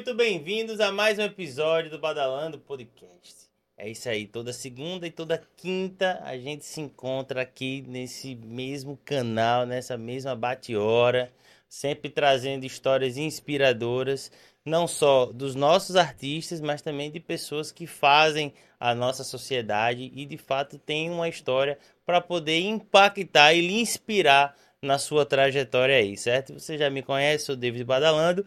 Muito bem-vindos a mais um episódio do Badalando Podcast. É isso aí, toda segunda e toda quinta a gente se encontra aqui nesse mesmo canal, nessa mesma bate-hora, sempre trazendo histórias inspiradoras, não só dos nossos artistas, mas também de pessoas que fazem a nossa sociedade e de fato têm uma história para poder impactar e lhe inspirar na sua trajetória aí, certo? Você já me conhece, sou David Badalando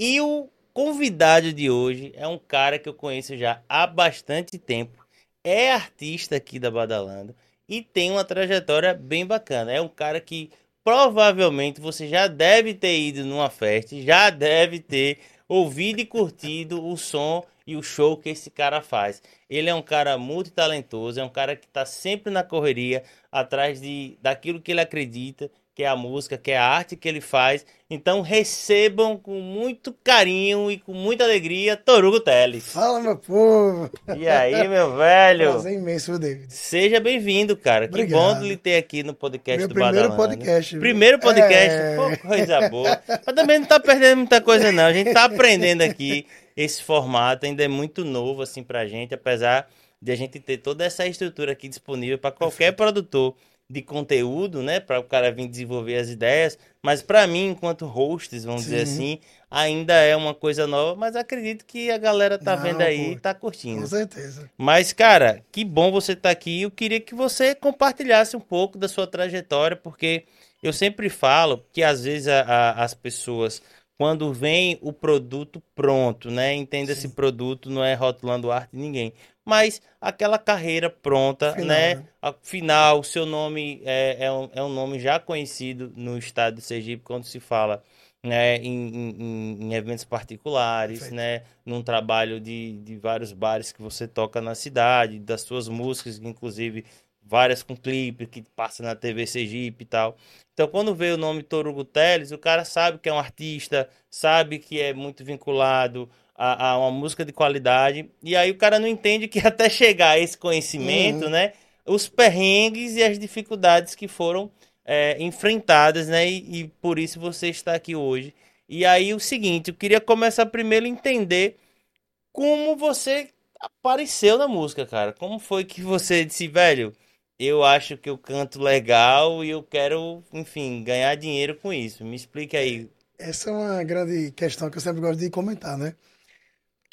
e o convidado de hoje é um cara que eu conheço já há bastante tempo, é artista aqui da Badalando e tem uma trajetória bem bacana. É um cara que provavelmente você já deve ter ido numa festa, já deve ter ouvido e curtido o som e o show que esse cara faz. Ele é um cara muito talentoso, é um cara que está sempre na correria, atrás de daquilo que ele acredita, que é a música, que é a arte que ele faz. Então recebam com muito carinho e com muita alegria Torugo Teles. Fala, meu povo! E aí, meu velho? Prazer imenso, David. Seja bem-vindo, cara. Obrigado. Que bom lhe ter aqui no podcast Meu do primeiro Badalando. podcast. Primeiro podcast, É. pô, coisa boa. Mas também não tá perdendo muita coisa, não. A gente tá aprendendo aqui. Esse formato ainda é muito novo, assim, pra gente, apesar de a gente ter toda essa estrutura aqui disponível para qualquer produtor de conteúdo, né? Para o cara vir desenvolver as ideias. Mas para mim, enquanto hosts, vamos dizer Sim. assim, ainda é uma coisa nova. Mas acredito que a galera tá Não, vendo aí e tá curtindo. Com certeza. Mas, cara, que bom você estar aqui. Eu queria que você compartilhasse um pouco da sua trajetória, porque eu sempre falo que às vezes a- a- as pessoas, quando vem o produto pronto, né? Entenda esse produto, não é rotulando arte de ninguém. Mas aquela carreira pronta, Final, né? né? Final, seu nome é, é, um, é um nome já conhecido no estado de Sergipe quando se fala né, em, em- em- em eventos particulares, Perfeito. né? Num trabalho de, de vários bares que você toca na cidade, das suas músicas, inclusive várias com clipe que passa na TV Sergipe e tal. Então, quando vê o nome Torugo Teles, o cara sabe que é um artista, sabe que é muito vinculado a, a uma música de qualidade, e aí o cara não entende que até chegar a esse conhecimento, Uhum. né? Os perrengues e as dificuldades que foram é, enfrentadas, né? E, e por isso você está aqui hoje. E aí o seguinte, eu queria começar primeiro a entender como você apareceu na música, cara. Como foi que você disse, velho, eu acho que eu canto legal e eu quero, enfim, ganhar dinheiro com isso. Me explique aí. Essa é uma grande questão que eu sempre gosto de comentar, né?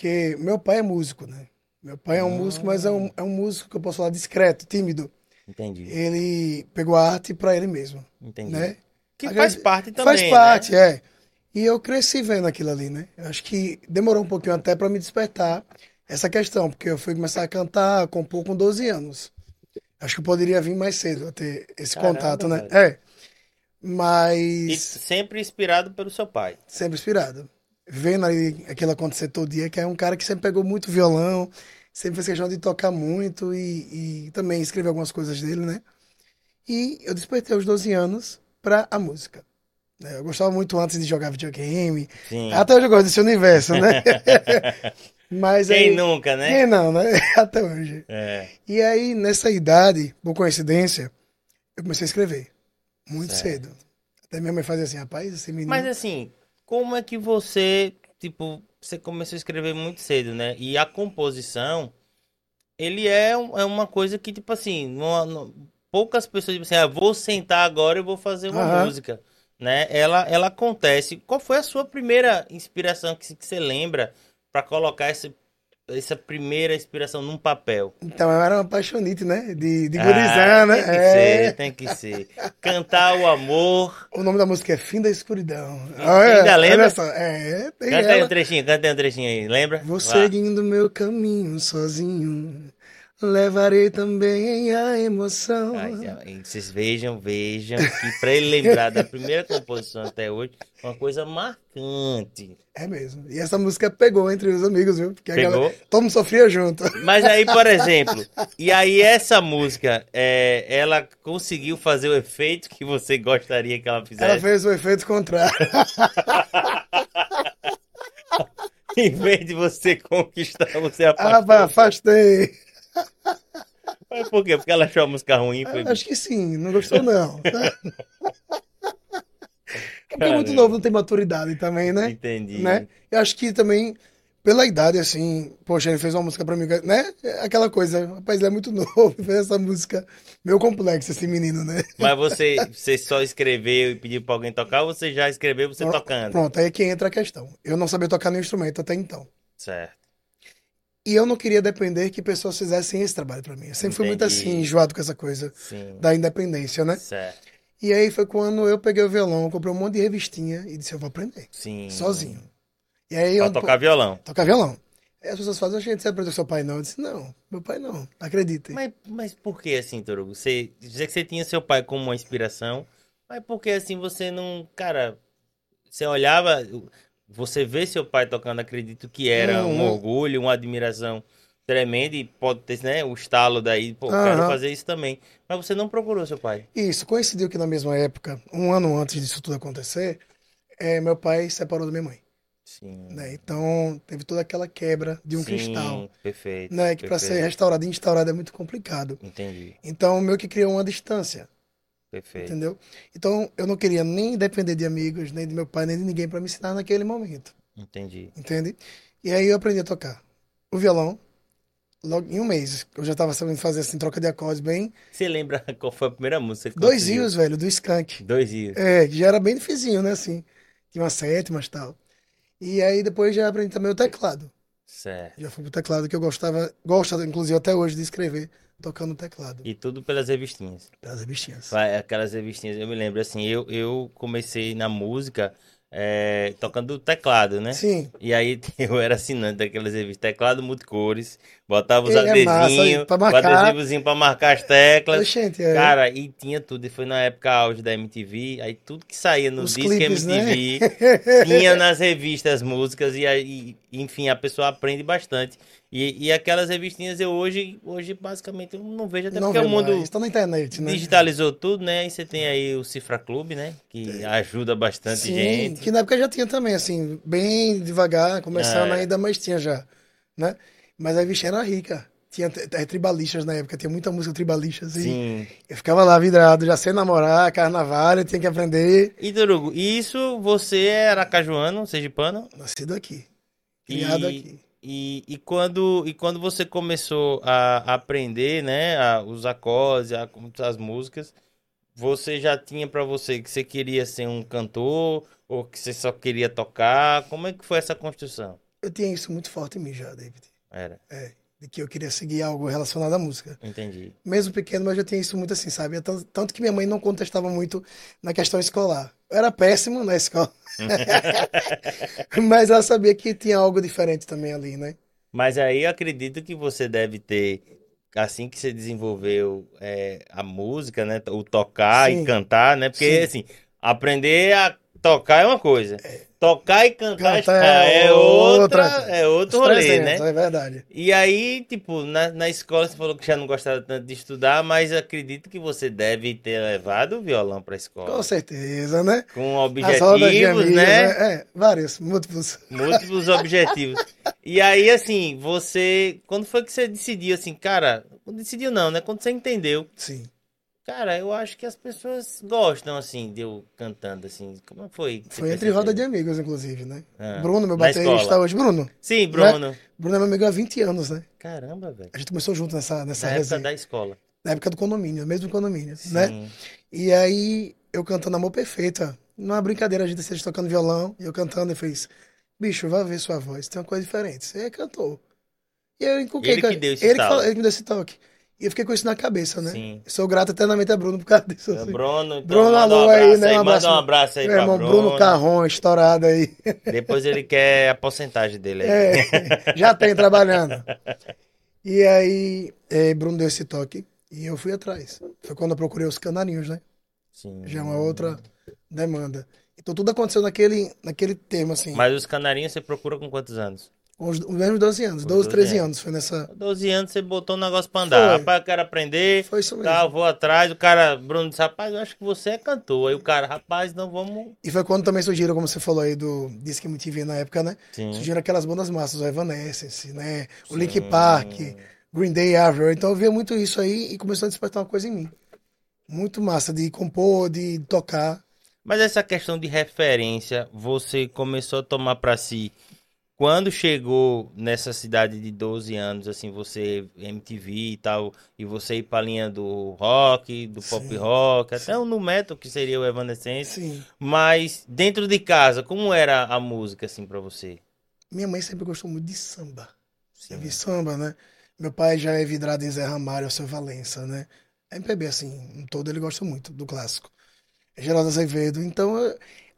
Porque meu pai é músico, né? Meu pai é um Ah. músico, mas é um, é um músico que eu posso falar discreto, tímido. Entendi, Ele pegou a arte pra ele mesmo, entendi. né? Que A faz gente- parte também, Faz parte, né? é. E eu cresci vendo aquilo ali, né? Eu acho que demorou um pouquinho até pra me despertar essa questão, porque eu fui começar a cantar, a compor com 12 anos. Acho que eu poderia vir mais cedo a ter esse Caramba, contato, né? velho. É. E Mas sempre inspirado pelo seu pai. sempre inspirado. Vendo ali aquilo acontecer todo dia, que é um cara que sempre pegou muito violão, sempre fez questão de tocar muito e, e também escreveu algumas coisas dele, né? E eu despertei aos 12 anos pra a música. né? Eu gostava muito antes de jogar videogame, Sim. até hoje eu gosto desse universo, né? Mas Quem aí, nunca, né? quem não, né? Até hoje. É. E aí, nessa idade, por coincidência, eu comecei a escrever. Muito Certo. cedo. Até minha mãe fazia assim, rapaz, esse menino... Mas assim, como é que você, tipo, você começou a escrever muito cedo, né? E a composição, ele é, um- é uma coisa que, tipo assim, não- não- poucas pessoas dizem assim, ah, vou sentar agora e vou fazer uma Aham. música, né? Ela, ela acontece. Qual foi a sua primeira inspiração que, que você lembra pra colocar essa, essa primeira inspiração num papel? Então eu era um apaixonite, né? De, de Ah, gurizão, né? Tem que É. ser, tem que ser. Cantar o amor. O nome da música é Fim da Escuridão. ainda lembra? olha só. É, tem Canta aí um ela. trechinho, canta aí um trechinho aí, lembra? Vou Vá. seguindo meu caminho sozinho. Levarei também a emoção. Ai, vocês vejam, vejam que pra ele lembrar da primeira composição até hoje, uma coisa marcante. É mesmo. E essa música pegou entre os amigos, viu? Porque a Pegou? galera, todo sofria junto. Mas aí, por exemplo, e aí essa música, é, ela conseguiu fazer o efeito que você gostaria que ela Ela fizesse? fez o efeito contrário. Em vez de você conquistar, você Ah, afastou. pá, afastei. Mas por quê? Porque ela achou a música ruim? Foi... Acho que sim, não gostou não. É porque é muito novo, não tem maturidade também, né? Entendi. né? Eu acho que também, pela idade, assim, poxa, ele fez uma música pra mim, né? Aquela coisa, rapaz, ele é muito novo, fez essa música meio complexa, esse menino, né? Mas você, você só escreveu e pediu pra alguém tocar ou você já escreveu você tocando? Pronto, aí é que entra a questão. Eu não sabia tocar nenhum instrumento até então. Certo. E eu não queria depender que pessoas fizessem esse trabalho pra mim. Eu sempre fui muito Entendi. assim, enjoado com essa coisa Sim. da independência, né? Certo. E aí foi quando eu peguei o violão, comprei um monte de revistinha e disse, eu vou aprender, Sim. sozinho. E aí Pra eu tocar violão. tocar violão. Aí as pessoas fazem, gente, você aprendeu com seu pai não? Eu disse, não, meu pai não, acreditem. Mas, mas por que assim, Torugo? Você dizer que você tinha seu pai como uma inspiração, mas por que assim você não, cara, você olhava, você vê seu pai tocando, acredito que era um Uhum. orgulho, uma admiração tremenda e pode ter, né, o estalo daí, pô, Aham. quero fazer isso também. Mas você não procurou seu pai. Isso, coincidiu que na mesma época, um ano antes disso tudo acontecer, eh, meu pai separou da minha mãe, Sim. né? Então teve toda aquela quebra de um Sim, Cristal, Perfeito. né? Que para ser restaurado e instaurado é muito complicado. Entendi. Então meio que criou uma distância, Perfeito. entendeu? Então eu não queria nem depender de amigos, nem de meu pai, nem de ninguém para me ensinar naquele momento, Entendi. entende? E aí eu aprendi a tocar o violão. Logo em um mês, eu já tava sabendo fazer assim, troca de acordes bem. Você lembra qual foi a primeira música que Dois conseguiu? rios, velho, do Skank. Dois rios. É, que já era bem dificinho, né, assim. Tinha umas sétimas e tal. E aí depois já aprendi também o teclado. Certo. Já fui pro teclado que eu gostava, gosto inclusive até hoje de escrever tocando teclado. E tudo pelas revistinhas. Das revistinhas. Aquelas revistinhas, eu me lembro assim, eu, eu comecei na música é, tocando teclado, né? Sim. E aí eu era assinante daquelas revistas, teclado multicores, botava os é adesivinhos, pra o marcar. adesivozinho pra marcar as teclas. É. Cara, e tinha tudo, e foi na época auge da MTV, aí tudo que saía no Os disco clipes, né? MTV, tinha nas revistas músicas, e aí, enfim, a pessoa aprende bastante. E, e aquelas revistinhas eu hoje, hoje basicamente eu não vejo, até não porque o mundo mais. Tá na internet, né? digitalizou tudo, né? Aí você tem aí o Cifra Clube, né? Que ajuda bastante Sim, gente. que na época já tinha também, assim, bem devagar, começando É. ainda, mas tinha já, né? Mas a revistinha era rica. Tinha eh, tribalistas na época, tinha muita música tribalista, assim. Sim. Eu ficava lá vidrado, já sei namorar, carnaval, eu tinha que aprender. E Dorugo, isso você é aracajuano, sergipano? Nascido aqui, criado E, aqui. e, e quando, e quando você começou a aprender, né, a, os acordes, a, as músicas, você já tinha pra você que você queria ser um cantor ou que você só queria tocar? Como é que foi essa construção? Eu tinha isso muito forte em mim já, David. Era, De que eu queria seguir algo relacionado à música. entendi. Mesmo pequeno, mas eu tinha isso muito assim, sabe? Tanto, tanto que minha mãe não contestava muito na questão escolar. Eu era péssimo na escola. mas ela sabia que tinha algo diferente também ali, né? Mas aí eu acredito que você deve ter, assim que você desenvolveu é, a música, né? O tocar e Sim. cantar, né? Porque, Sim. assim, aprender a tocar é uma coisa. Tocar e cantar, Cantar é, é outra, outra. é outro rolê, 300, né? É verdade. E aí, tipo, na, na escola você falou que já não gostava tanto de estudar, mas acredito que você deve ter levado o violão pra escola. Com certeza, né? Com objetivos, né? É, vários, múltiplos. Múltiplos objetivos. E aí, assim, você. Quando foi que você decidiu, assim, cara. Não decidiu, não, né? Quando você entendeu. Sim. Cara, eu acho que as pessoas gostam, assim, de eu cantando, assim. Como foi? que Foi entre percebeu? roda de amigos, inclusive, né? Ah, Bruno, meu baterista hoje. Bruno. Sim, Bruno. Bruno é meu amigo há 20 anos, né? Caramba, velho. A gente começou junto nessa, nessa Na época da escola. Na época do condomínio, mesmo condomínio, né? Sim. E aí, eu cantando Amor Perfeita. Numa brincadeira, a gente vocês tocando violão, e eu cantando, e fez, bicho, vai ver sua voz, tem uma coisa diferente. Você cantor. E eu encuquei Ele que deu esse ele que estalo. falou- ele que me deu esse toque. E eu fiquei com isso na cabeça, né? Sim. Sou grato eternamente a Bruno por causa disso. É, assim. Bruno, então Bruno, manda um alô aí, né? Um Manda abraço. um abraço aí Meu irmão Bruno. Bruno Carron, estourado aí. Depois ele quer a porcentagem dele aí. É, já tem trabalhando. E aí, eh, Bruno deu esse toque e eu fui atrás. Foi quando eu procurei os canarinhos, né? Sim. Já é uma outra demanda. Então tudo aconteceu naquele, naquele termo, assim. Mas os canarinhos você procura com quantos anos? Com os, os mesmos 12 anos, Com 12, 12 13 anos. anos. Foi nessa. 12 anos você botou um negócio pra andar. Foi. Rapaz, eu quero aprender. Foi isso mesmo. Tá, eu vou atrás. O cara, Bruno disse, rapaz, eu acho que você é cantor. Aí o cara, rapaz, não vamos. E foi quando também surgiram, como você falou aí, do Disque MTV na época, né? Sim. Surgiram aquelas bandas massas, o Evanescence, né? O Sim. Park, Green Day, Avril. Então eu via muito isso aí e começou a despertar uma coisa em mim. Muito massa de compor, de tocar. Mas essa questão de referência, você começou a tomar para si quando chegou nessa cidade de 12 anos, assim, você MTV e tal, e você ir pra linha do rock, do pop Sim, rock, até o no metal, que seria o Evanescence. Sim. Mas dentro de casa, como era a música, assim, pra você? Minha mãe sempre gostou muito de samba. Sim. de samba, né? Meu pai já é vidrado em Zé Ramalho, seu Valença, né? MPB, assim, todo ele gosta muito do clássico. Geraldo Azevedo. Então,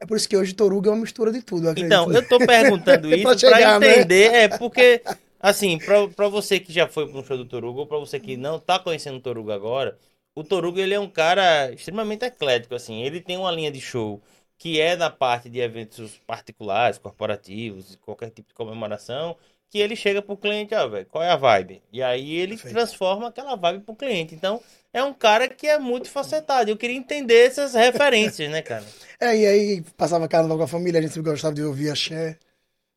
é- é por isso que hoje Toruga é uma mistura de tudo, eu. Então, eu tô perguntando Pra isso pra chegar, né? entender, é porque, assim, pra, pra você que já foi um show do Torugo, ou pra você que não tá conhecendo o Torugo agora, o Torugo, ele é um cara extremamente eclético, assim, ele tem uma linha de show que é na parte de eventos particulares, corporativos, qualquer tipo de comemoração, que ele chega pro cliente, ó, velho, qual é a vibe? E aí ele Perfeito. transforma aquela vibe pro cliente. Então, é um cara que é muito facetado. Eu queria entender essas referências, né, cara? É, e aí passava carnaval com a família, a gente sempre gostava de ouvir axé,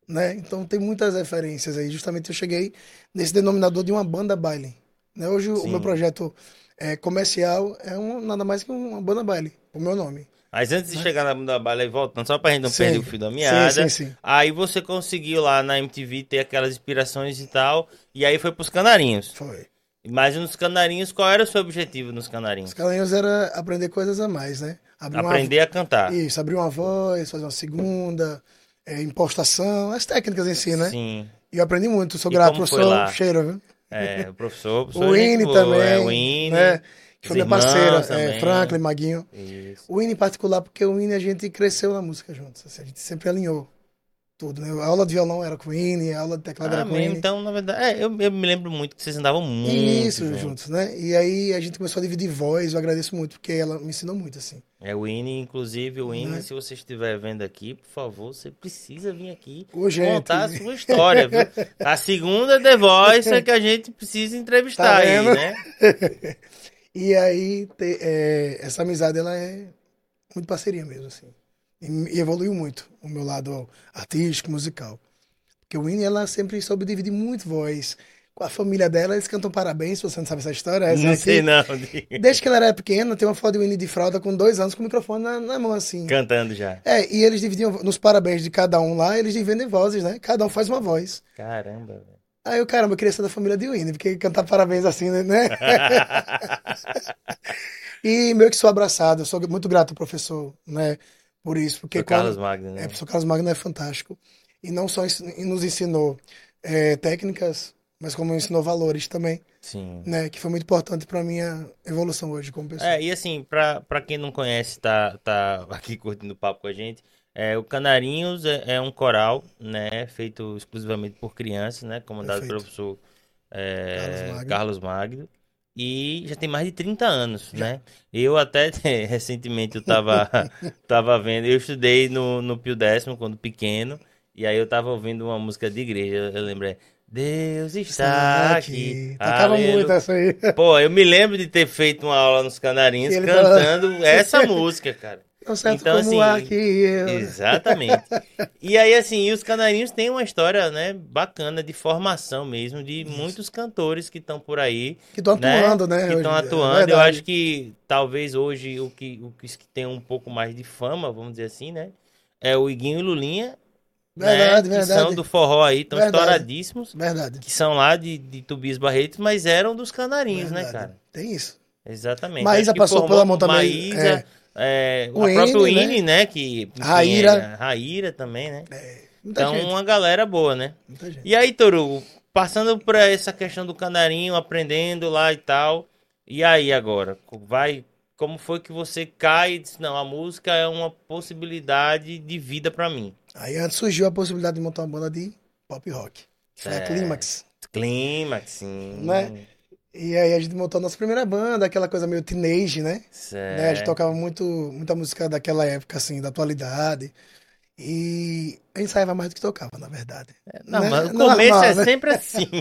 né? Então tem muitas referências aí. Justamente eu cheguei nesse denominador de uma banda baile. Né? Hoje o Sim. meu projeto é, comercial é um, nada mais que uma banda baile, o meu nome. Mas antes de chegar na bunda bala e voltando, só pra gente não Sim. perder o fio da meada, Sim, sim, sim. aí você conseguiu lá na MTV ter aquelas inspirações e tal, e aí foi pros canarinhos. Foi. Mas nos canarinhos, qual era o seu objetivo nos canarinhos? Os calanhos era aprender coisas a mais, né? Abrir uma- Aprender a cantar. Isso, abrir uma voz, fazer uma segunda, é, impostação, as técnicas em si, né? Sim. E eu aprendi muito, sou grato, professor? Cheiro, viu? É, o professor, o professor O Ine também, é, o Ine. né? Que foi minha parceira, é. Franklin, Maguinho. Isso. O Ine em particular, porque o Ine a gente cresceu na música juntos, assim, a gente sempre alinhou tudo, né? A aula de violão era com o Ine, a aula de teclado Ah, era Ine. então, na verdade, é, eu, eu me lembro muito que vocês andavam muito Isso, juntos. juntos, né? E aí a gente começou a dividir voz, eu agradeço muito, porque ela me ensinou muito, assim. É o Ine, inclusive, o Ine, Né? se você estiver vendo aqui, por favor, você precisa vir aqui contar a sua história, viu? A segunda The Voice é que a gente precisa entrevistar Tá aí, né? E aí, te- é, essa amizade, ela é muito parceria mesmo, assim. E, evoluiu muito o meu lado artístico, musical. Porque o Winnie, ela sempre soube dividir muito voz. Com a família dela, eles cantam parabéns, se você não sabe essa história. Essa Não aqui. sei não. Desde que ela era pequena, tem uma foto de Winnie de fralda com dois anos, com o microfone na, na mão, assim. Cantando já. É, e eles dividiam, nos parabéns de cada um lá, eles dividem vozes, né? Cada um faz uma voz. Caramba, velho. Aí eu, caramba, eu queria ser da família de Winnie, porque cantar parabéns assim, né? E meio que sou abraçado, eu sou muito grato ao professor, né, por isso, porque Carlos Magno, é, o né? professor Carlos Magno é fantástico e não só nos ensinou é, técnicas, mas como ensinou valores também, Sim. né, que foi muito importante para minha evolução hoje como pessoa. É, e assim, pra quem não conhece, tá, tá aqui curtindo o papo com a gente, é, o Canarinhos é, é um coral, né, feito exclusivamente por crianças, né, comandado pelo Perfeito. professor é, Carlos Magno. Carlos Magno, e já tem mais de 30 anos, né? Eu até, recentemente, eu tava, tava vendo, eu estudei no, no Pio Décimo quando pequeno, e aí eu tava ouvindo uma música de igreja, eu, eu lembrei, Deus está aqui, Tocava aleluia. muito essa aí. Pô, eu me lembro de ter feito uma aula nos Canarinhos cantando essa música, cara. Tão certo Então, como assim, ar que eu. Exatamente. E aí, assim, e os Canarinhos têm uma história, né, bacana de formação mesmo, de muitos cantores que estão por aí, Que estão né? atuando, né? Que estão. É atuando. Eu verdade. acho que talvez hoje o que, o que tem um pouco mais de fama, vamos dizer assim, né, é o Iguinho e Lulinha, né, Verdade, que verdade. são do forró aí, estão Verdade. estouradíssimos, Verdade. que são lá de, de Tubias Barretos, mas eram dos Canarinhos, né, Verdade. cara? Tem isso. Exatamente. Maísa passou formou pela mão também, Maísa, é, O a própria Ine, Ine, né? Que, enfim, Raíra. é, Raíra também, né? Muita Então, gente. uma galera boa, né? Muita gente. E aí, Toru, passando por essa questão do canarinho, aprendendo lá e tal. E aí agora? Vai. Como foi que você cai e disse, não, a música é uma possibilidade de vida pra mim. Aí antes surgiu a possibilidade de montar uma banda de pop rock. Foi a É. Clímax. Clímax, sim. Né? E aí a gente montou a nossa primeira banda, aquela coisa meio teenage, né? Certo. Né? A gente tocava muito, muita música daquela época, assim, da atualidade. E a gente ensaiava mais do que tocava, na verdade. Não, né? mas o Normal, começo é né? sempre assim.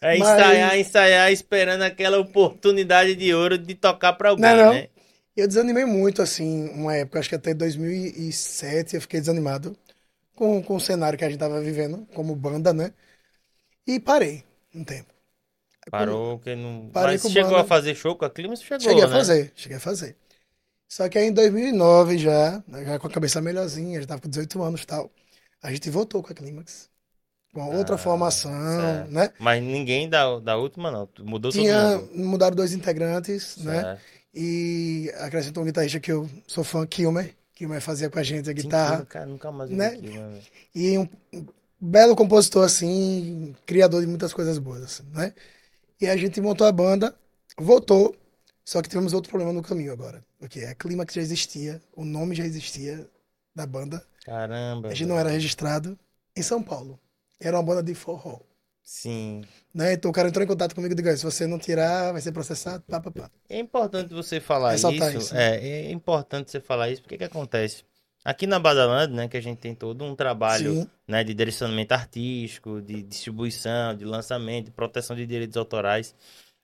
É Mas- ensaiar, ensaiar, esperando aquela oportunidade de ouro de tocar pra alguém, Não, não. né? Eu desanimei muito, assim, uma época, acho que até 2007 eu fiquei desanimado com, com o cenário que a gente tava vivendo, como banda, né? E parei um tempo. Parou, que não. Parei Mas chegou banda. a fazer show com a Clima? Chegou, Cheguei a né? fazer, cheguei a fazer. Só que aí em 2009 já, né, já com a cabeça melhorzinha, já tava com 18 anos e tal, a gente voltou com a Clímax. Com outra Ah, formação, certo. né? Mas ninguém da, da última, não. Mudou todo Tinha, mundo. mudaram dois integrantes, né? Certo. E acrescentou um guitarrista que eu sou fã, Kilmer. Kilmer fazia com a gente a guitarra. Cara, nunca mais né? né? E um, um belo compositor, assim, criador de muitas coisas boas, assim, né? E a gente montou a banda, voltou, só que tivemos outro problema no caminho agora. Porque a Clímax já existia, o nome já existia da banda, Caramba. a gente não era registrado em São Paulo. Era uma banda de forró. Sim. Né? Então o cara entrou em contato comigo e disse: se você não tirar, vai ser processado, pá, pá, pá. É importante você falar Ressaltar isso. isso, né? É, é importante você falar isso, porque que acontece? Aqui na Badaland, né, que a gente tem todo um trabalho Sim. né, de direcionamento artístico, de distribuição, de lançamento, de proteção de direitos autorais.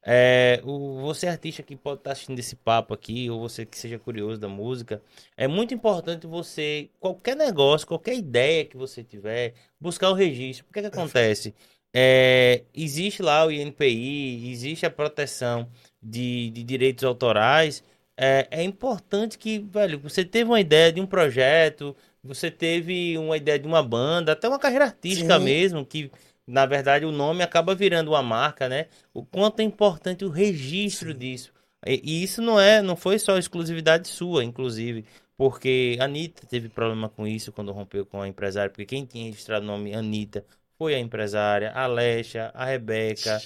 É, o, você artista que pode estar assistindo esse papo aqui, ou você que seja curioso da música, é muito importante você, qualquer negócio, qualquer ideia que você tiver, buscar o registro. Porque que acontece? É, existe lá o INPI, existe a proteção de, de direitos autorais. É, é importante que, velho, você teve uma ideia de um projeto, você teve uma ideia de uma banda, até uma carreira artística Sim. mesmo, que na verdade o nome acaba virando uma marca, né? O quanto é importante o registro Sim. disso. E, e isso não é, não foi só exclusividade sua, inclusive, porque a Anitta teve problema com isso quando rompeu com a empresária, porque quem tinha registrado o nome Anitta foi a empresária, a Alexa, a Rebeca,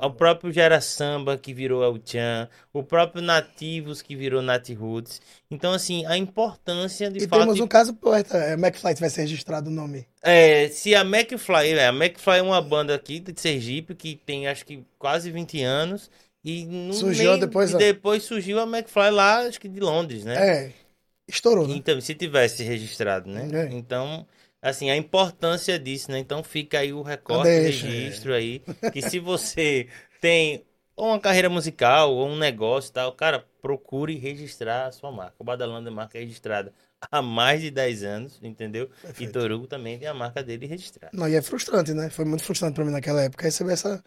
o próprio Gera Samba que virou El Chan, o próprio Nativos que virou Nat Roots. Então, assim, a importância de E fato. temos um caso poeta, é, McFly vai ser registrado o nome. É, se a McFly, é, a McFly é uma banda aqui de Sergipe que tem acho que quase 20 anos e no Surgiu meio- depois, e depois surgiu a McFly lá, acho que de Londres, né? É, estourou, né? Então, se tivesse registrado, né? É. Então, assim, a importância disso, né? Então fica aí o recorte, Deixa, é. registro aí, que se você tem ou uma carreira musical ou um negócio e tal, cara, procure registrar a sua marca. O Badalando é marca registrada há mais de 10 anos, entendeu? E Perfeito. Torugo também tem a marca dele registrada. Não, e é frustrante, né? Foi muito frustrante pra mim naquela época receber essa,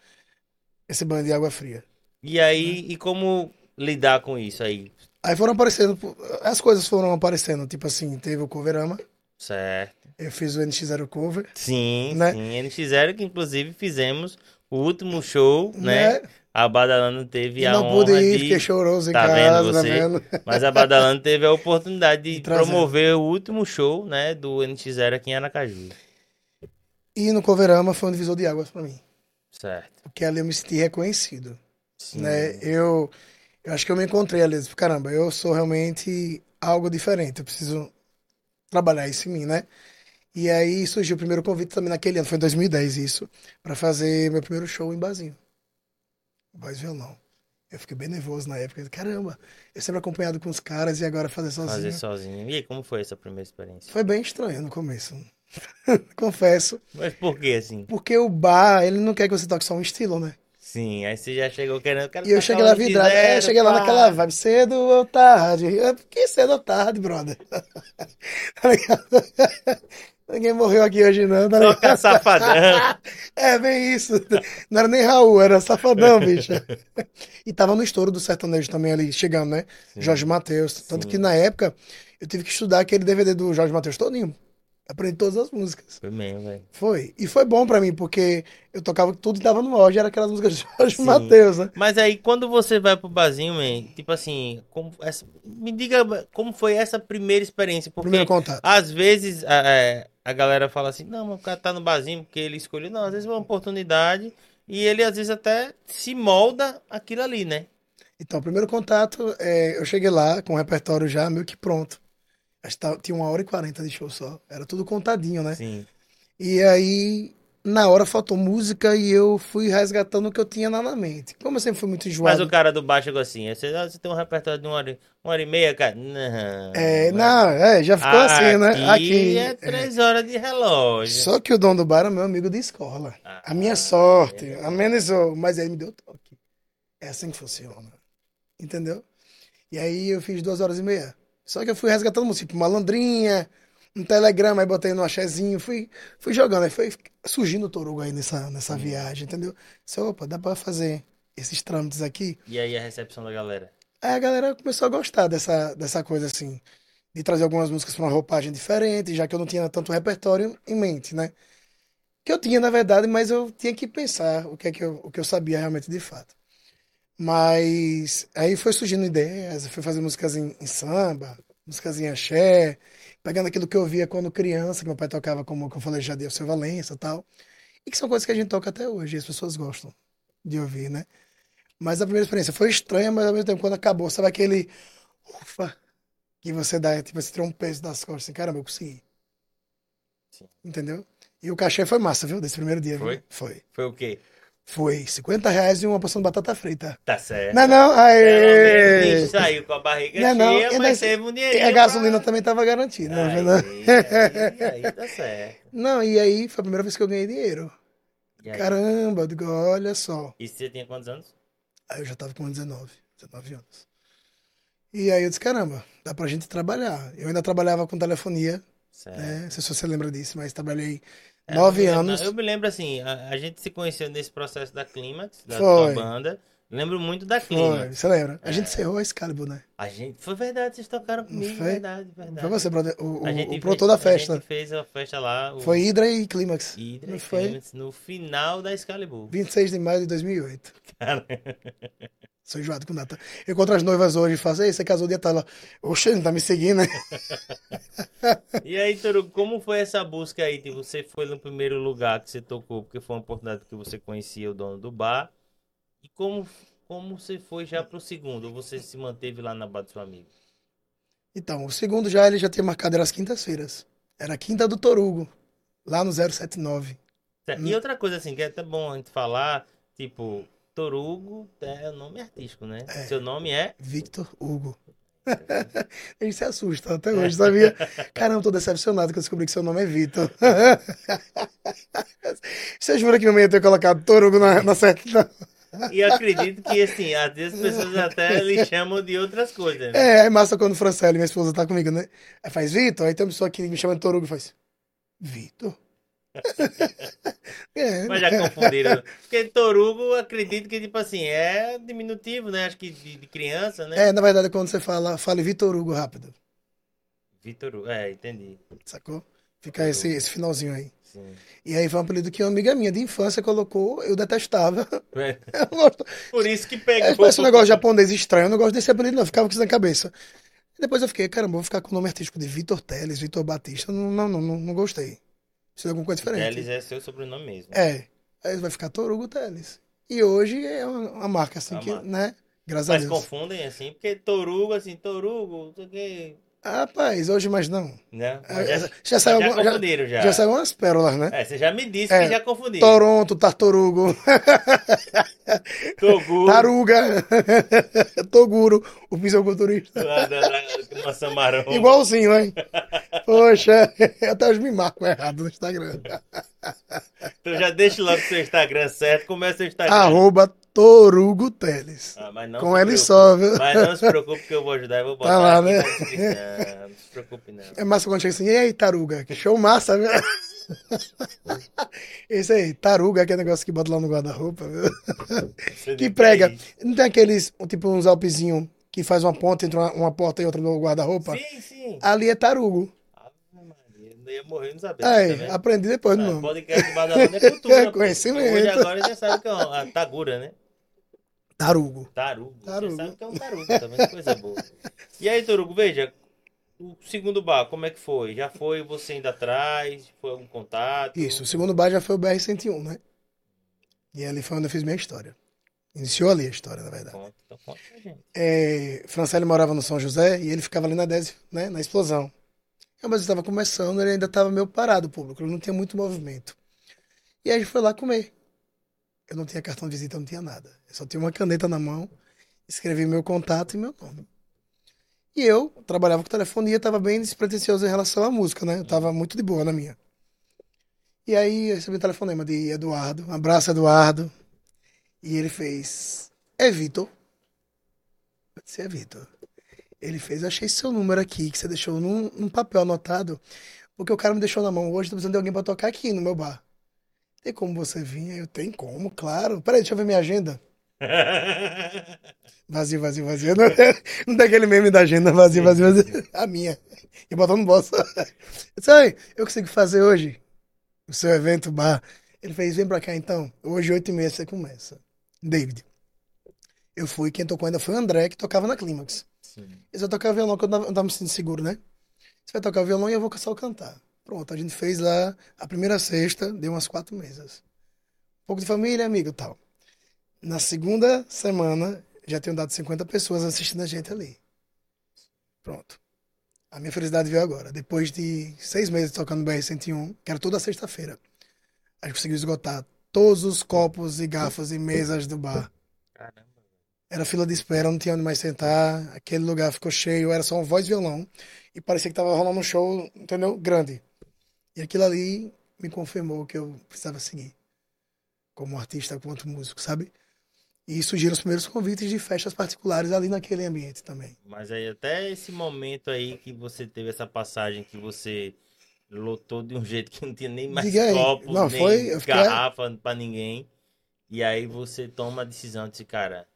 esse banho de água fria. E aí, e como lidar com isso aí? Aí foram aparecendo, as coisas foram aparecendo, tipo assim, teve o Coverama, Certo. Eu fiz o NX0 Cover, Sim, Né? sim. NX0 que inclusive fizemos o último show, né? né? A Badalando teve E a não honra pude ir, de... fiquei choroso em Tá vendo casa, tá você? vendo? Mas a Badalando teve a oportunidade de trazer. promover o último show, né, do NX0 aqui em Aracaju. E no Coverama foi um divisor de águas pra mim, Certo. porque ali eu me senti reconhecido, Sim. né? Eu, eu acho que eu me encontrei ali, caramba, eu sou realmente algo diferente, eu preciso trabalhar isso em mim, né? E aí surgiu o primeiro convite também naquele ano, foi em 2010 isso, pra fazer meu primeiro show em Bazinho. Voz violão. Eu fiquei bem nervoso na época. Caramba, eu sempre acompanhado com os caras e agora fazer sozinho. Fazer sozinho. E aí, como foi essa primeira experiência? Foi bem estranho no começo. Confesso. Mas por que assim? Porque o bar, ele não quer que você toque só um estilo, né? Sim, aí você já chegou querendo... E eu tocar cheguei lá vidrado. É, NX0, cheguei lá naquela vibe, cedo ou tarde? Eu, que cedo ou tarde, brother? Ninguém morreu aqui hoje, não. Tá Toca ligado? safadão. É, bem isso. Não era nem Raul, era Safadão, bicho. E tava no estouro do sertanejo também ali, chegando, né? Sim. Jorge Mateus. Tanto Sim. que na época eu tive que estudar aquele DVD do Jorge Mateus todinho. Aprendi todas as músicas. Foi mesmo, velho. Foi. E foi bom pra mim, porque eu tocava tudo e tava no auge, era aquelas músicas de Jorge Sim. Mateus, né? Mas aí, quando você vai pro barzinho, man, tipo assim, como essa- me diga como foi essa primeira experiência, porque Primeiro contato. às vezes é, a galera fala assim, não, mas o cara tá no barzinho porque ele escolheu. Não, às vezes é uma oportunidade e ele às vezes até se molda aquilo ali, né? Então, o primeiro contato, é, eu cheguei lá com o repertório já meio que pronto. Acho que tinha uma hora e quarenta de show só. Era tudo contadinho, né? Sim. E aí, na hora faltou música e eu fui resgatando o que eu tinha na mente. Como eu sempre fui muito Mas enjoado. o cara do bar chegou assim, você, ah, você tem um repertório de uma hora, uma hora e meia, cara? Não. É, mas não, é, já ficou assim, né? Aqui Aqui. é três horas de relógio. Só que o dono do bar era meu amigo de escola. A minha sorte amenizou, mas ele me deu toque. É assim que funciona. Entendeu? E aí eu fiz duas horas e meia. Só que eu fui resgatando música, tipo malandrinha, um telegrama, aí botei no axézinho, fui, fui jogando. Aí foi surgindo o Torugo aí nessa, nessa viagem, entendeu? Disse, opa, dá pra fazer esses trâmites aqui. E aí a recepção da galera? Aí a galera começou a gostar dessa, dessa coisa assim, de trazer algumas músicas para uma roupagem diferente, já que eu não tinha tanto repertório em mente, né? Que eu tinha, na verdade, mas eu tinha que pensar o que é que eu, o que eu sabia realmente de fato. Mas aí foi surgindo ideias, fui fazer músicas em, em samba, músicas em axé, pegando aquilo que eu via quando criança, que meu pai tocava, como que eu falei já de Seu Valença e tal, e que são coisas que a gente toca até hoje, e as pessoas gostam de ouvir, né? Mas a primeira experiência foi estranha, mas ao mesmo tempo, quando acabou, sabe aquele ufa que você dá, tipo, você tira um peso das costas, assim, caramba, eu consegui. Sim. Entendeu? E o cachê foi massa, viu? Desse primeiro dia. Foi? Viu? Foi. Foi o quê? Foi 50 reais e uma porção de batata frita. Tá certo. Não, é não, Pelo menos saiu com a barriga Não, não, cheia, e mas teve um E dinheirinho a gasolina pra... também tava garantida, né? Aí, Não, aí, aí tá certo. não, e aí foi a primeira vez que eu ganhei dinheiro. E aí? Caramba, eu digo, olha só. E você tinha quantos anos? Aí eu já tava com 19, 19 anos. E aí eu disse, caramba, dá pra gente trabalhar. Eu ainda trabalhava com telefonia, Certo. né? Não sei se você lembra disso, mas trabalhei É, nove eu me lembro- anos. Eu me lembro assim, a, a gente se conheceu nesse processo da Clímax, da Foi. banda. Lembro muito da Foi, Clímax. você lembra? A É. gente encerrou a Excalibur, né? A gente, foi verdade, vocês tocaram comigo, foi? verdade, verdade. Foi você, brother, o, A gente o produtor da A festa. gente fez a festa lá, o Foi Hydra e Clímax. Hydra e foi? Clímax, no final da Excalibur. 26 de maio de 2008. Cara, Sou enjoado com data. Eu encontro as noivas hoje e faço, ei, você casou dia tal lá. Oxe, não tá me seguindo, né? E aí, Toru, como foi essa busca aí? De você foi no primeiro lugar que você tocou, porque foi uma oportunidade que você conhecia o dono do bar. E como, como você foi já pro segundo? Ou você se manteve lá na bar do seu amigo? Então, o segundo já ele já tinha marcado, era as quintas-feiras. Era a quinta do Torugo, lá no 079. Certo. Hum. E outra coisa assim, que é até bom a gente falar, tipo, Torugo é o nome artístico, né? Seu nome é Victor Hugo. Ele se assusta até hoje, sabia? Caramba, tô decepcionado que eu descobri que seu nome é Vitor. Você jura que minha mãe ia ter colocado Torugo na, na certidão? E acredito que, assim, às vezes as pessoas até lhe chamam de outras coisas, né? É, é massa quando o Francélio, minha esposa, tá comigo, né? Aí faz Vitor, aí tem uma pessoa que me chama de Torugo e faz Vitor? é, Mas já confundiram. Porque Torugo, eu acredito que, tipo assim, é diminutivo, né? Acho que de, de criança, né? é, na verdade, quando você fala, fale Vitor Hugo rápido, Vitor Hugo. É, entendi. sacou? Fica esse, esse finalzinho aí. Sim. E aí foi um apelido que uma amiga minha de infância colocou, eu detestava. Eu não gosto. Por isso que É, pegou. parece um negócio japonês estranho, eu não gosto desse apelido, não. Ficava com isso na cabeça. E depois eu fiquei, caramba, vou ficar com o nome artístico de Vitor Teles, Vitor Batista. Não, não, não, não, não gostei. Precisa de alguma coisa diferente. Teles é seu sobrenome mesmo. É. Aí vai ficar Torugo Teles. E hoje é uma, marca assim Uma que, marca. né? Graças Mas a Deus. confundem assim, porque Torugo, assim, Torugo, não sei o que. Rapaz, hoje mais não. Né? É, Mas já, já, saiu já já, já. já saiu umas pérolas, né? É, você já me disse É. que já confundiram. Toronto, Tartarugo, Toguro. Taruga, Toguro, o fisiculturista. Marrom. Igualzinho, hein? Poxa, até hoje me marco errado no Instagram. Então já deixa logo seu Instagram certo. Começa o Instagram. Arroba Torugo Teles. Ah, não Com preocupe. só, viu? Mas não se preocupe que eu vou ajudar. Eu vou botar Tá lá, né? descrição. Não se preocupe, não. É massa quando chega assim, e aí, Taruga? Que show massa, viu? Esse aí, Taruga, que é negócio que bota lá no guarda-roupa, Que prega. Não tem aqueles, tipo, uns alpezinhos que faz uma ponta entre uma, uma porta e outra no guarda-roupa? Sim, sim. Ali é Tarugo. Ia morrer não sabia. Aí, tá aprendi depois Ah, nome. podcast é cultura. É pô. conhecimento. Hoje agora já sabe que é uma Tagura, né? Tarugo. Tarugo. Tarugo. Já sabe que é um tarugo também, coisa boa. E aí, Torugo, veja, o segundo bar, como é que foi? Já foi você indo atrás? Foi algum contato? Isso, o segundo bar já foi o BR-101, né? E ali foi onde eu fiz minha história. Iniciou ali a história, na verdade. Conta, então conta pra gente. É, Francélio morava no São José e ele ficava ali na 10, né, na explosão. Mas eu estava começando, ele ainda estava meio parado o público, não tinha muito movimento. E aí a gente foi lá comer. Eu não tinha cartão de visita, não tinha nada. Eu só tinha uma caneta na mão, escrevi meu contato e meu nome. E eu trabalhava com telefonia, estava bem despretensioso em relação à música, né? Eu estava muito de boa na minha. E aí eu recebi um telefonema de Eduardo. Um abraço, Eduardo. E ele fez: É Vitor. Eu disse: É Vitor. Ele fez: Eu achei seu número aqui, que você deixou num, num papel anotado, porque o cara me deixou na mão hoje, tô precisando de alguém pra tocar aqui no meu bar. Tem como você vir? Eu tenho como, claro. Peraí, deixa eu ver minha agenda. Vazio, vazio, vazio. Não, não tem aquele meme da agenda, vazio, vazio, vazio. A minha. E botando no bolso. Sabe, eu consigo fazer hoje o seu evento bar. Ele fez, vem pra cá então. Hoje, oito e meia, você começa. David. Eu fui, quem tocou ainda foi o André, que tocava na Clímax. Sim. Eles vão tocar violão, que eu não tava me sentindo seguro, né? Você vai tocar violão e eu vou só cantar. Pronto, a gente fez lá a primeira sexta, deu umas quatro mesas. Um pouco de família, amigo e tal. Na segunda semana, já tinham dado 50 pessoas assistindo a gente ali. Pronto. A minha felicidade veio agora. Depois de seis meses tocando BR-101, que era toda sexta-feira, a gente conseguiu esgotar todos os copos e garfas e mesas do bar. Caramba. Era fila de espera, não tinha onde mais sentar. Aquele lugar ficou cheio, era só um voz e violão. E parecia que tava rolando um show, entendeu? Grande. E aquilo ali me confirmou que eu precisava seguir. Como artista, quanto músico, sabe? E surgiram os primeiros convites de festas particulares ali naquele ambiente também. Mas aí até esse momento aí que você teve essa passagem que você lotou de um jeito que não tinha nem mais Diga aí. copo, Não, nem foi- eu fiquei- garrafa pra ninguém. E aí você toma a decisão de cara,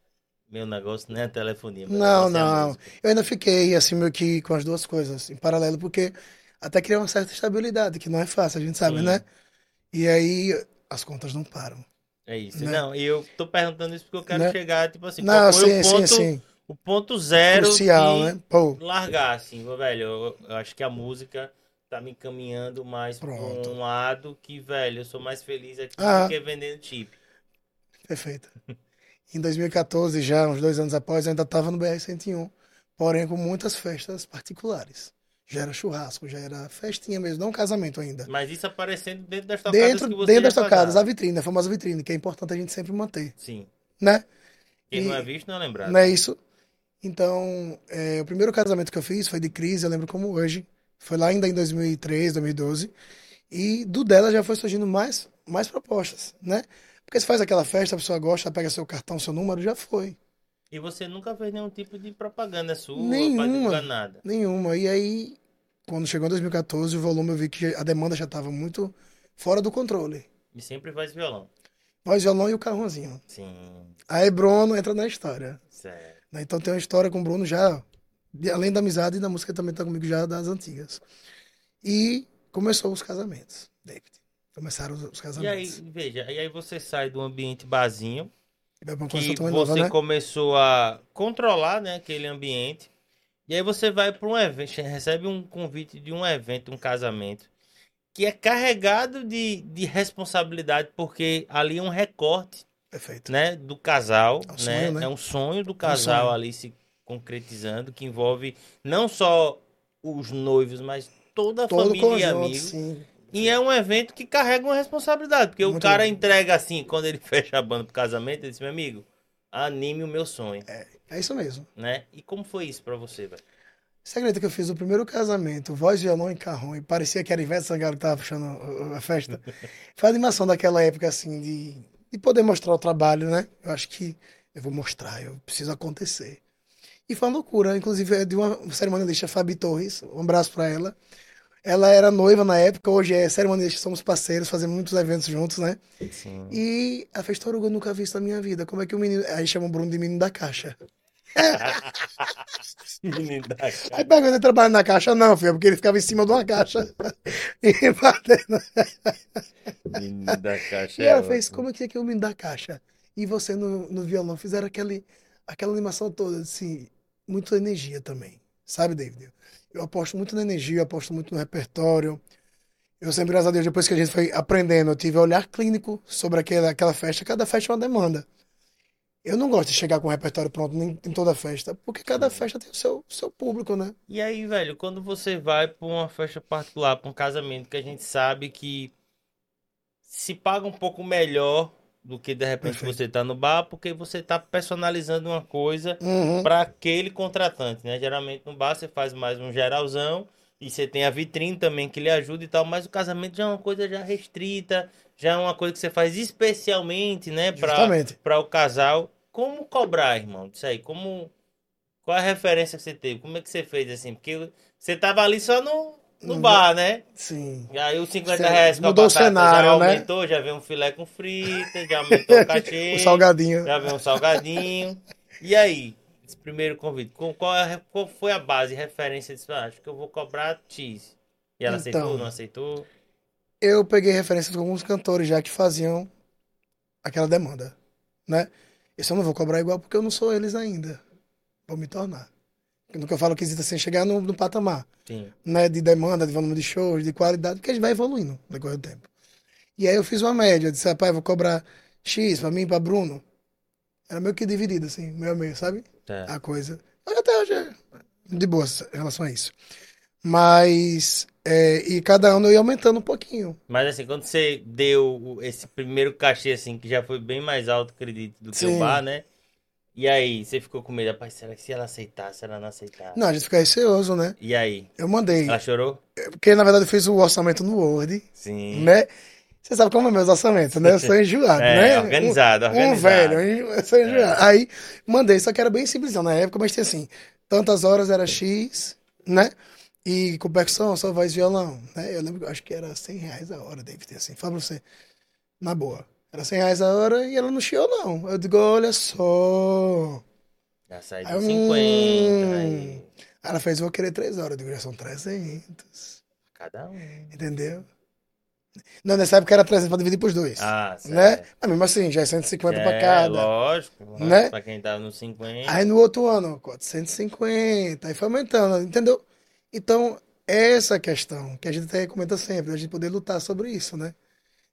meu negócio não é a telefonia, Não, é não. música. Eu ainda fiquei assim meio que com as duas coisas em paralelo, porque até criar uma certa estabilidade, que não é fácil, a gente sabe, Sim. né? E aí as contas não param. É isso. Né? Não, e eu tô perguntando isso porque eu quero Né? chegar, tipo assim, não, sim, o sim, ponto, sim. o ponto zero Crucial, né? Pô, largar, assim, velho, eu, eu acho que a música tá me encaminhando mais pra Pronto. um lado que, velho, eu sou mais feliz aqui Ah. do que vendendo chip. perfeito. Em 2014, já, uns dois anos após, eu ainda estava no BR-101, porém com muitas festas particulares. Já era churrasco, já era festinha mesmo, não casamento ainda. Mas isso aparecendo dentro das tocadas Dentro, que você dentro das tocadas, a vitrine, a famosa vitrine, que é importante a gente sempre manter, Sim. né? Quem E- não é visto não é lembrado. Não é isso? Então, é, o primeiro casamento que eu fiz foi de crise, eu lembro como hoje. Foi lá ainda em 2013, 2012. E do dela já foi surgindo mais, mais propostas, né? Porque você faz aquela festa, a pessoa gosta, pega seu cartão, seu número, já foi. E você nunca fez nenhum tipo de propaganda sua Nenhuma. nada. Nenhuma. E aí, quando chegou em 2014, o volume eu vi que a demanda já estava muito fora do controle. E sempre faz violão. Voz, violão e o carrãozinho. Sim, Aí Bruno entra na história. certo. né? Então tem uma história com o Bruno já, além da amizade, e da música também tá comigo já das antigas. E começou os casamentos, David. Começaram os, os E aí, casamentos. veja, e aí você sai do ambiente barzinho, E uma que nova, você né? começou a controlar, né, aquele ambiente. E aí você vai para um evento, recebe um convite de um evento, um casamento, que é carregado de, de responsabilidade, porque ali é um recorte, Perfeito. né, do casal, É um né? sonho, né? É um sonho do casal sonho. ali se concretizando, que envolve não só os noivos, mas toda a Todo família e conjunto, amigos. sim. E é um evento que carrega uma responsabilidade, porque o Muito cara bom. entrega assim, quando ele fecha a banda pro casamento, ele diz, meu amigo, anime o meu sonho, É isso mesmo. né? E como foi isso pra você, velho? Você acredita que eu fiz o primeiro casamento, voz, violão e carrão, e parecia que era Ivete Sangalo que tava puxando a- festa? Foi a animação daquela época, assim, de, de poder mostrar o trabalho, né? Eu acho que eu vou mostrar, eu preciso acontecer. E foi uma loucura, inclusive é de uma cerimonialista, Fabi Torres, um abraço pra ela. Ela era noiva na época, hoje é cerimonialista, somos parceiros, fazemos muitos eventos juntos, né? Sim. E ela fez Torugo, eu nunca vi isso na minha vida. Como é que o menino. Aí chama o Bruno de menino da caixa. Menino da Aí cara. pergunta, trabalha na caixa? Não, filho, porque ele ficava em cima de uma caixa. e batendo. Menino da caixa. E é ela fez, ótimo. como é que é que é o menino da caixa? E você no, no violão fizeram aquele, aquela animação toda, assim, muita energia também. Sabe, David? Eu aposto muito na energia, eu aposto muito no repertório. Eu sempre, graças a Deus, depois que a gente foi aprendendo, eu tive olhar clínico sobre aquela, aquela festa. Cada festa é uma demanda. Eu não gosto de chegar com o repertório pronto em, em toda festa, porque cada festa tem o seu, seu público, né? E aí, velho, quando você vai pra uma festa particular, pra um casamento, que a gente sabe que se paga um pouco melhor do que de repente Perfeito. você tá no bar, porque você tá personalizando uma coisa Uhum. para aquele contratante, né? Geralmente no bar você faz mais um geralzão e você tem a vitrine também que lhe ajuda e tal, mas o casamento já é uma coisa já restrita, já é uma coisa que você faz especialmente, né, para Justamente. para o casal. Como cobrar, irmão? Disso aí, como qual a referência que você teve? Como é que você fez assim? Porque você tava ali só no no bar, né? Sim. E aí os 50 Sim, reais com a mudou o batata cenário, já né? aumentou, já veio um filé com frita, já aumentou o cachê. O salgadinho. Já veio um salgadinho. E aí, esse primeiro convite, qual, é- qual foi a base, referência disso? Ah, acho que eu vou cobrar X. E ela Então. aceitou, não aceitou? Eu peguei referências com alguns cantores já que faziam aquela demanda, né? Eu não vou cobrar igual porque eu não sou eles ainda. Vou me tornar. No que eu falo quesito assim, chegar no, no patamar, Sim. né? De demanda, de volume de shows, de qualidade, porque a gente vai evoluindo no decorrer do tempo. E aí eu fiz uma média, eu disse, rapaz, vou cobrar X pra mim e pra Bruno. Era meio que dividido, assim, meio a meio, sabe? Tá. a coisa. Mas Até hoje é de boa em relação a isso. Mas, é, e cada ano eu ia aumentando um pouquinho. Mas assim, quando você deu esse primeiro cachê, assim, que já foi bem mais alto, acredito, do que Sim. o bar, né? E aí, você ficou com medo, rapaz, será que se ela aceitar, se ela não aceitar? Não, a gente fica receoso, né? E aí? Eu mandei. Ela chorou? Porque, na verdade, eu fiz o orçamento no Word, Sim. né? Você sabe como é meus orçamentos, né? Eu sou enjoado, É, né? organizado, Um, um organizado. velho, eu sou enjoado. Aí, mandei, só que era bem simplesão na época, mas tinha assim, tantas horas era X, né? E com percussão, só voz e violão, né? Eu lembro, acho que era 100 reais a hora, deve ter assim. Fala pra você, na boa. Era 100 reais a hora e ela não chiou, não. Eu digo, olha só. Já sai Aí, de 50, hum. aí Aí Ela fez, vou querer 3 horas. Eu digo, já são 300. cada um. Entendeu? Não, nessa época era 300 pra dividir pros dois. Ah, certo. né? Mas mesmo assim, já é 150 pra É, cada. lógico. lógico, Né? Pra quem tá no 50. Aí no outro ano, 450, aí foi aumentando, entendeu? Então, essa questão que a gente até comenta sempre, a gente poder lutar sobre isso, né?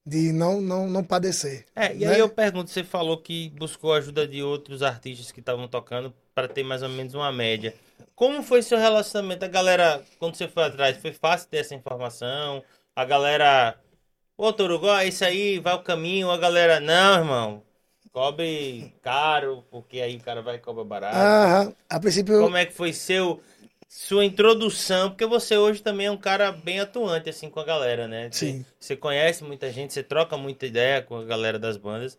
De não, não, não padecer. É, e né? aí eu pergunto, você falou que buscou a ajuda de outros artistas que estavam tocando para ter mais ou menos uma média. Como foi seu relacionamento? A galera, quando você foi atrás, foi fácil ter essa informação? A galera, ô Torugo, é isso aí, vai o caminho. A galera, não, irmão, cobre caro, porque aí o cara vai e cobra barato. Aham. A princípio, Como é que foi seu sua introdução? Porque você hoje também é um cara bem atuante assim com a galera, né? Você, Sim. você conhece muita gente, você troca muita ideia com a galera das bandas.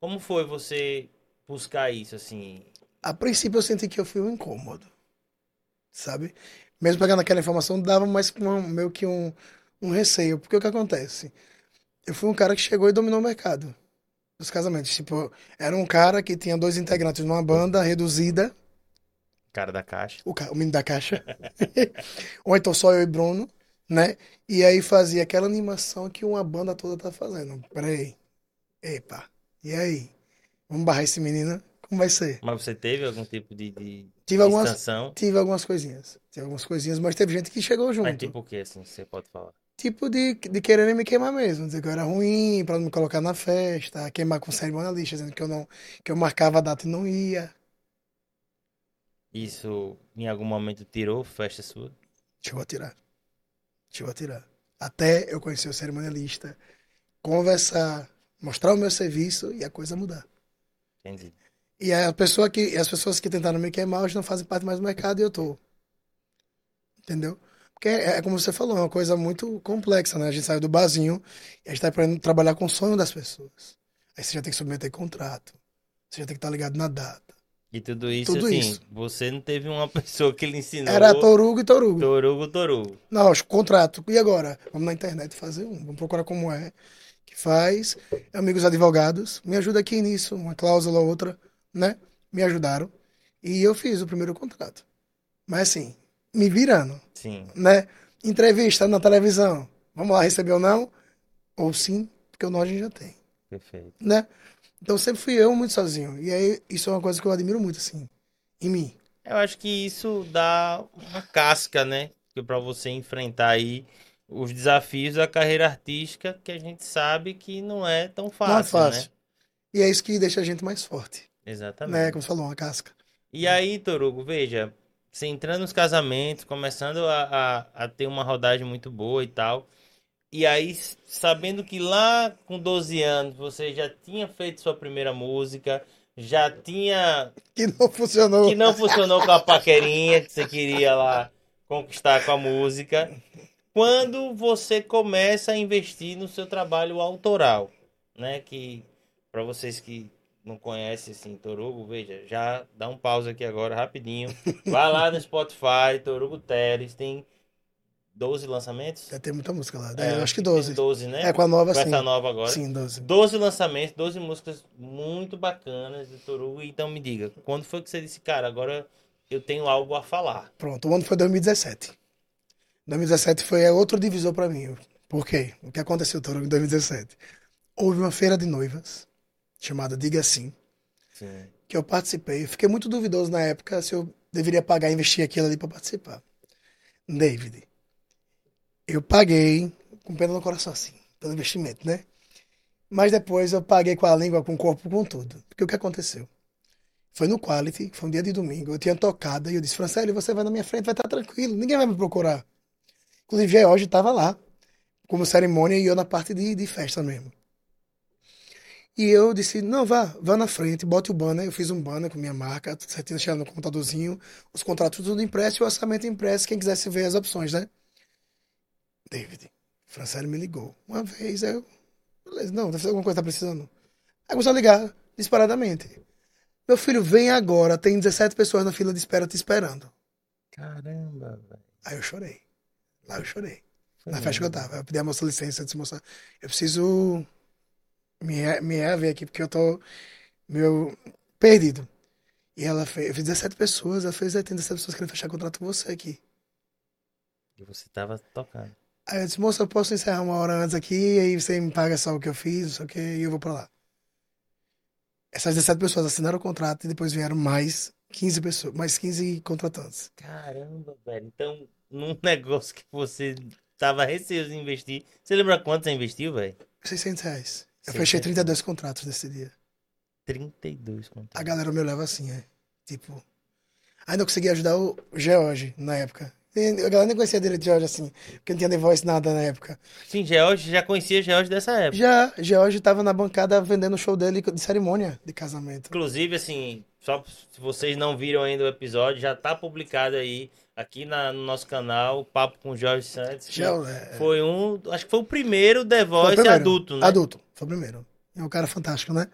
Como foi você buscar isso assim? a princípio eu senti que eu fui um incômodo, sabe? Mesmo pegando aquela informação, dava mais um, meio que um, um receio. Porque o que acontece? Eu fui um cara que chegou e dominou o mercado dos casamentos. Tipo, era um cara que tinha dois integrantes numa banda reduzida, Cara da caixa. o, ca- o menino da caixa. Ou então só eu e Bruno, né? E aí fazia aquela animação que uma banda toda tá fazendo. Peraí. Epa. E aí? Vamos barrar esse menino? Como vai ser? Mas você teve algum tipo de, de Tive algumas, extensão? tive algumas coisinhas. Tive algumas coisinhas, mas teve gente que chegou junto. Mas tipo o que, assim, você pode falar? Tipo de, de querer me queimar mesmo, dizer que eu era ruim, pra não me colocar na festa, queimar com cerimonialista, dizendo que eu não, que eu marcava a data e não ia. Isso em algum momento tirou festa sua? Chegou a tirar. Chegou a tirar. Até eu conhecer o cerimonialista, conversar, mostrar o meu serviço e a coisa mudar. Entendi. E a pessoa que, as pessoas que tentaram me queimar hoje não fazem parte mais do mercado e eu tô. Entendeu? Porque é, é como você falou, é uma coisa muito complexa, né? A gente saiu do barzinho e a gente tá aprendendo a trabalhar com o sonho das pessoas. Aí você já tem que submeter contrato. Você já tem que estar ligado na data. E tudo isso, Tudo assim, isso. você não teve uma pessoa que lhe ensinou. Era Torugo e Torugo. Torugo, Torugo. Não, contrato. E agora? Vamos na internet fazer um. Vamos procurar como é. Que faz. Amigos advogados. Me ajuda aqui nisso. Uma cláusula ou outra, né? Me ajudaram. E eu fiz o primeiro contrato. Mas assim, me virando, Sim. né? Entrevista na televisão. Vamos lá, receber ou não? Ou sim, porque o nó a gente já tem, Perfeito. né? Então sempre fui eu muito sozinho. E aí, isso é uma coisa que eu admiro muito, assim, em mim. Eu acho que isso dá uma casca, né? Que para você enfrentar aí os desafios da carreira artística, que a gente sabe que não é tão fácil, Não é fácil. né? E é isso que deixa a gente mais forte, Exatamente. né? Como você falou, uma casca. E aí, Torugo, veja, você entrando nos casamentos, começando a, a, a ter uma rodagem muito boa e tal. E aí, sabendo que lá com 12 anos você já tinha feito sua primeira música, já tinha. Que não funcionou. que não funcionou com a paquerinha que você queria lá conquistar com a música. Quando você começa a investir no seu trabalho autoral, né? Que para vocês que não conhecem assim Torugo, veja, já dá um pause aqui agora rapidinho. Vai lá no Spotify, Torugo Teres, tem 12 lançamentos? Deve ter muita música lá. É, eu acho que 12. tem 12, né? É, com a nova, Com sim. essa nova agora. Sim, 12. 12 lançamentos, 12 músicas muito bacanas de Torugo. Então me diga, quando foi que você disse, cara, agora eu tenho algo a falar? Pronto, o ano foi 2017. 2017 foi outro divisor pra mim. Por quê? O que aconteceu, Toro, em 2017? Houve uma feira de noivas, chamada Diga Sim, Sim. que eu participei. Eu fiquei muito duvidoso na época se eu deveria pagar e investir aquilo ali pra participar. David, eu paguei com pena no coração, assim, pelo investimento, né? Mas depois eu paguei com a língua, com o corpo, com tudo. Porque o que aconteceu? Foi no Quality, foi um dia de domingo, eu tinha tocado e eu disse, Francélio, você vai na minha frente, vai estar tranquilo, ninguém vai me procurar. Inclusive, George estava lá, como cerimônia, e eu na parte de, de festa mesmo. E eu disse, não, vá, vá na frente, bote o banner. Eu fiz um banner com minha marca, certinho, deixando no computadorzinho, os contratos tudo impresso e o orçamento impresso, quem quisesse ver as opções, né? David, Francélio me ligou. Uma vez, eu, beleza, não, deve ser alguma coisa que tá precisando. Aí começou a ligar, disparadamente. Meu filho, vem agora, tem 17 pessoas na fila de espera te esperando. Caramba, velho. Aí eu chorei. Lá eu chorei. Foi Na festa que eu mesmo. tava. Eu pedi a moça licença, disse, moça, eu preciso me, me reaver aqui, porque eu tô meu perdido. E ela fez, eu fiz 17 pessoas, ela fez, "É, tem 17 pessoas querendo fechar contrato com você aqui. E você tava tocando. Aí eu disse, moça, eu posso encerrar uma hora antes aqui, aí você me paga só o que eu fiz, não sei o que, e eu vou pra lá. Essas 17 pessoas assinaram o contrato e depois vieram mais 15 pessoas, mais 15 contratantes. Caramba, velho. Então, num negócio que você tava receoso de investir. Você lembra quanto você investiu, velho? 600 reais. Eu 600 fechei 32 contratos nesse dia. 32 A contratos. galera me olhava assim, é. Tipo. Ainda consegui ajudar o George na época. A galera nem conhecia direito George assim, porque não tinha The Voice nada na época. Sim, George, já conhecia George dessa época. Já, George tava na bancada vendendo o show dele de cerimônia de casamento. Inclusive, assim, só se vocês não viram ainda o episódio, já tá publicado aí, aqui na- no nosso canal, o Papo com Jorge Santos. é, Foi um, acho que foi o primeiro The Voice primeiro. adulto, né? Adulto, foi o primeiro. É um cara fantástico, né?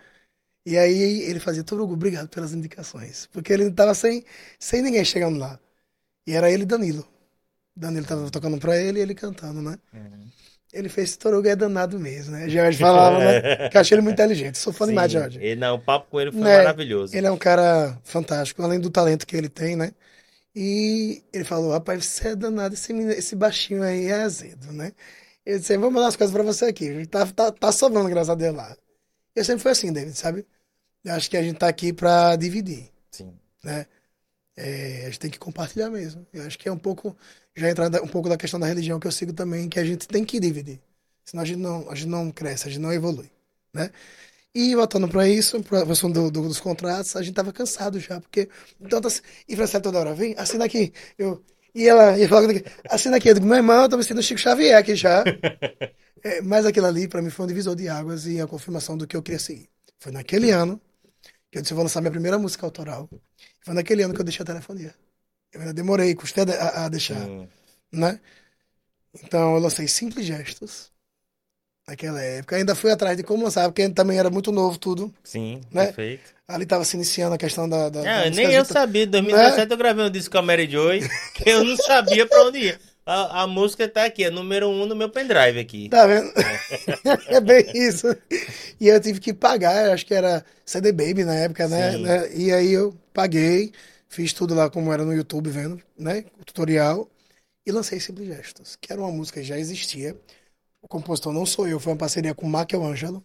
E aí ele fazia, Torugo, obrigado pelas indicações. Porque ele tava sem, sem ninguém chegando lá. E era ele e Danilo. Danilo tava tocando pra ele e ele cantando, né? Uhum. Ele fez esse Torugo é danado mesmo, né? George falava, né? Que eu achei ele muito inteligente. Sou fã demais de Sim, George. ele, não, o papo com ele foi Né, maravilhoso. Ele é um cara fantástico, além do talento que ele tem, né? E ele falou, rapaz, você é danado, esse, esse baixinho aí é azedo, né? Eu disse, vou mandar as coisas pra você aqui. Tá, tá, tá sobrando, graças a Deus, lá. Eu sempre fui assim, David, sabe? Eu acho que a gente tá aqui pra dividir, Sim. né? É, a gente tem que compartilhar mesmo. Eu acho que é um pouco, já entra da- um pouco da questão da religião que eu sigo também, que a gente tem que dividir. Senão a gente não, a gente não cresce, a gente não evolui, né? E voltando para isso, para a questão do, do- dos contratos, a gente tava cansado já, porque tantas. E Francela toda hora, vem, assina aqui. Eu, e ela ia falar comigo, assina aqui. Eu digo, meu irmão, eu tô me sentindo Chico Xavier aqui já. É, mas aquilo ali, para mim, foi um divisor de águas e a confirmação do que eu queria seguir. Foi naquele ano que eu disse, eu vou lançar minha primeira música autoral. Foi naquele ano que eu deixei a telefonia. Eu ainda demorei, custei a, a- deixar Sim. né? Então eu lancei Simples Gestos naquela época. Ainda fui atrás de como lançar, porque também era muito novo tudo. Sim, Né? perfeito. Ali estava se iniciando a questão da. da, da Não, música nem eu sabia. Em 2017 eu gravei um disco com a Mary Joy, que eu não sabia pra onde ia. A, a música tá aqui, é número um no meu pendrive aqui. Tá vendo? é bem isso. E eu tive que pagar, acho que era CD Baby na época, né? Sim. né? E aí eu paguei, fiz tudo lá como era no YouTube vendo, né? O tutorial. E lancei Simples Gestos, que era uma música que já existia. O compositor não sou eu, foi uma parceria com o Michael Ângelo.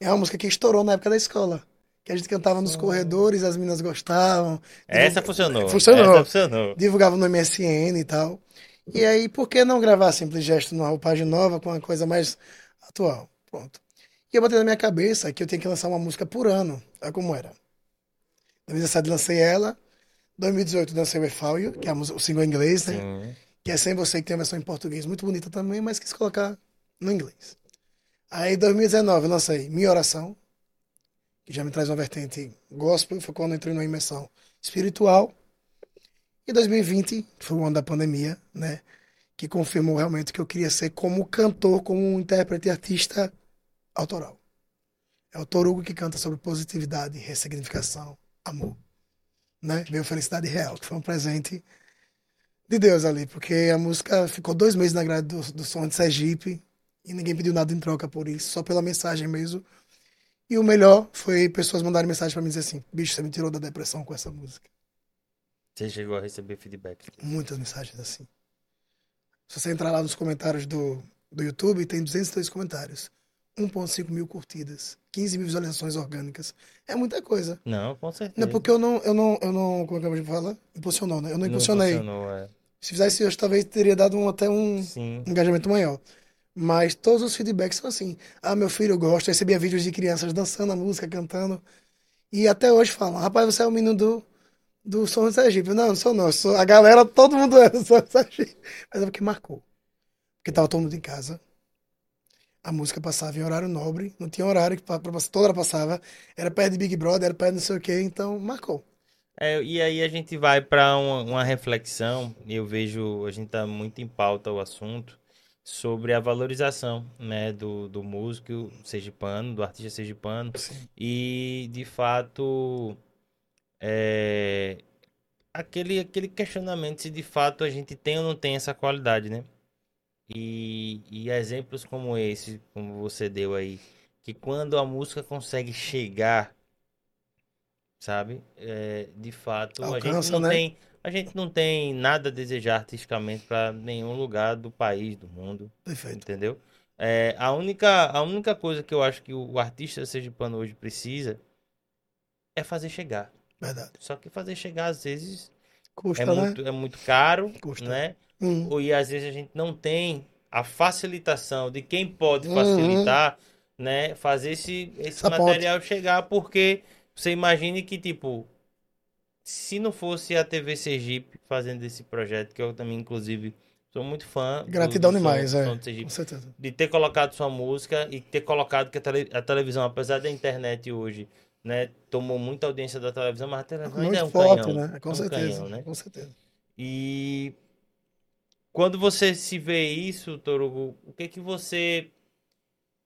É uma música que estourou na época da escola. Que a gente cantava nos corredores, as meninas gostavam. Essa funcionou. Funcionou. Essa funcionou. Divulgava no MSN e tal. E aí, por que não gravar Simples Gesto numa roupagem nova, com uma coisa mais atual? Pronto. E eu botei na minha cabeça que eu tinha que lançar uma música por ano. Olha como era. 2017 lancei ela. 2018 lancei o Efáulio, que é o single em inglês, né? Sim. Que é Sem Você, que tem a versão em português muito bonita também, mas quis colocar no inglês. Aí, em 2019, eu lancei Minha Oração, que já me traz uma vertente gospel, foi quando eu entrei numa imersão espiritual. E 2020, que foi o ano da pandemia, né? Que confirmou realmente que eu queria ser como cantor, como um intérprete e artista autoral. É o Torugo que canta sobre positividade, ressignificação, amor. Né? Veio Felicidade Real, que foi um presente de Deus ali, porque a música ficou dois meses na grade do, do som de Sergipe e ninguém pediu nada em troca por isso, só pela mensagem mesmo. E o melhor foi pessoas mandarem mensagem pra mim dizer assim: bicho, você me tirou da depressão com essa música. Você chegou a receber feedback. Muitas mensagens assim. Se você entrar lá nos comentários do, do YouTube, tem 203 comentários. 1.5 mil curtidas, 15 mil visualizações orgânicas. É muita coisa. Não, com certeza. Não é porque eu não, eu não, eu não, como é que a gente fala? Impulsionou, né? Eu não Não impulsionei. funcionou, é. Se fizesse hoje, talvez teria dado um, até um Sim. engajamento maior. Mas todos os feedbacks são assim. Ah, meu filho gosta, eu recebia vídeos de crianças dançando a música, cantando. E até hoje falam, rapaz, você é o menino do, do Som de Sergipe. Não, não sou não. eu sou, a galera, todo mundo é do Som de Sergipe. Mas é porque marcou. Porque tava todo mundo em casa. A música passava em horário nobre. Não tinha horário que pa- pra- toda hora passava. Era perto de Big Brother, era perto de não sei o quê. Então, marcou. É, e aí a gente vai para uma, uma reflexão, eu vejo, a gente tá muito em pauta o assunto, sobre a valorização, né, do, do músico sergipano, do artista sergipano, Sim. e de fato, é, aquele, aquele questionamento se de fato a gente tem ou não tem essa qualidade, né? E, e exemplos como esse, como você deu aí, que quando a música consegue chegar sabe? É, de fato, a gente Alcança, não né? tem, a gente não tem nada a desejar artisticamente para nenhum lugar do país, do mundo, Perfeito. entendeu? É, a única, a única coisa que eu acho que o artista sergipano hoje precisa é fazer chegar. Verdade. Só que fazer chegar às vezes Custa, é né? muito, é muito caro, Custa. né? Hum. Ou e às vezes a gente não tem a facilitação de quem pode Uhum. facilitar, né? Fazer esse, esse Essa ponte. material chegar, porque você imagine que, tipo, se não fosse a TV Sergipe fazendo esse projeto, que eu também, inclusive, sou muito fã do- Gratidão do som- demais, é. de Sergipe, Com certeza. de ter colocado sua música e ter colocado que a televisão, apesar da internet hoje, né, tomou muita audiência da televisão, mas a televisão ainda é Muito um forte, canhão. né? Com é um certeza. canhão, né? Com certeza. E quando você se vê isso, Torugo, o que que você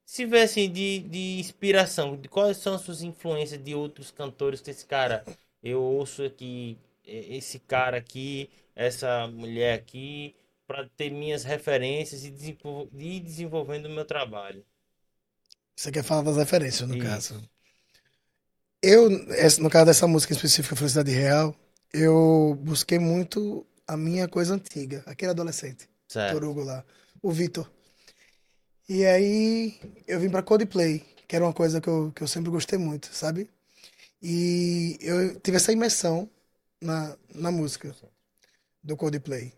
se vê assim de, de inspiração? De quais são as suas influências de outros cantores que esse cara, eu ouço aqui, esse cara aqui, essa mulher aqui, para ter minhas referências e desenvol- e ir desenvolvendo o meu trabalho. Você quer falar das referências, no Isso. caso. Eu, no caso dessa música específica, Felicidade Real, eu busquei muito a minha coisa antiga, aquele adolescente, Certo. Torugo lá, o Vitor. E aí eu vim pra Coldplay, que era uma coisa que eu, que eu sempre gostei muito, sabe? E eu tive essa imersão na, na música do Coldplay.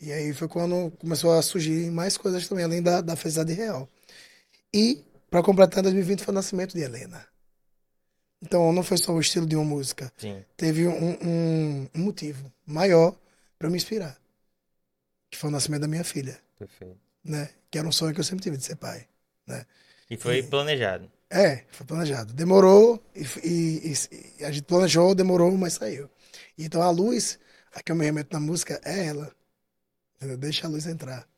E aí foi quando começou a surgir mais coisas também, além da, da Felicidade Real. E, para completar, em 2020 foi o nascimento de Helena. Então, não foi só o estilo de uma música. Sim. Teve um, um, um motivo maior para me inspirar. Que foi o nascimento da minha filha, Perfeito. né? Que era um sonho que eu sempre tive de ser pai. E foi planejado. É, foi planejado. Demorou, e, e- e- e a gente planejou, demorou, mas saiu. Então, a luz, a que eu me remeto na música, é ela. Entendeu? Deixa a luz entrar,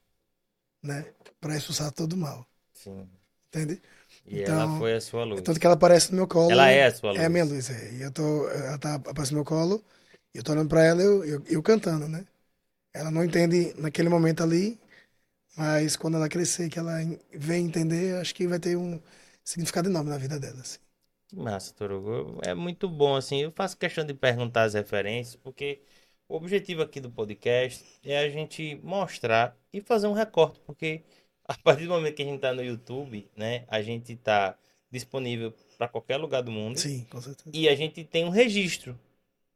né? Para expulsar todo o mal. Sim. Entende? E Então, ela foi a sua luz. Tanto que ela aparece no meu colo. Ela é a sua luz. É a minha luz, é. E eu tô, ela tá aparece no meu colo, e eu tô olhando pra ela e eu, eu, eu cantando, né? Ela não entende naquele momento ali, mas quando ela crescer, que ela vem entender, acho que vai ter um significado enorme na vida dela, assim. Massa, Torugo. É muito bom, assim. Eu faço questão de perguntar as referências, porque o objetivo aqui do podcast é a gente mostrar e fazer um recorte, porque a partir do momento que a gente tá no YouTube, né, a gente tá disponível para qualquer lugar do mundo Sim, com certeza. e a gente tem um registro,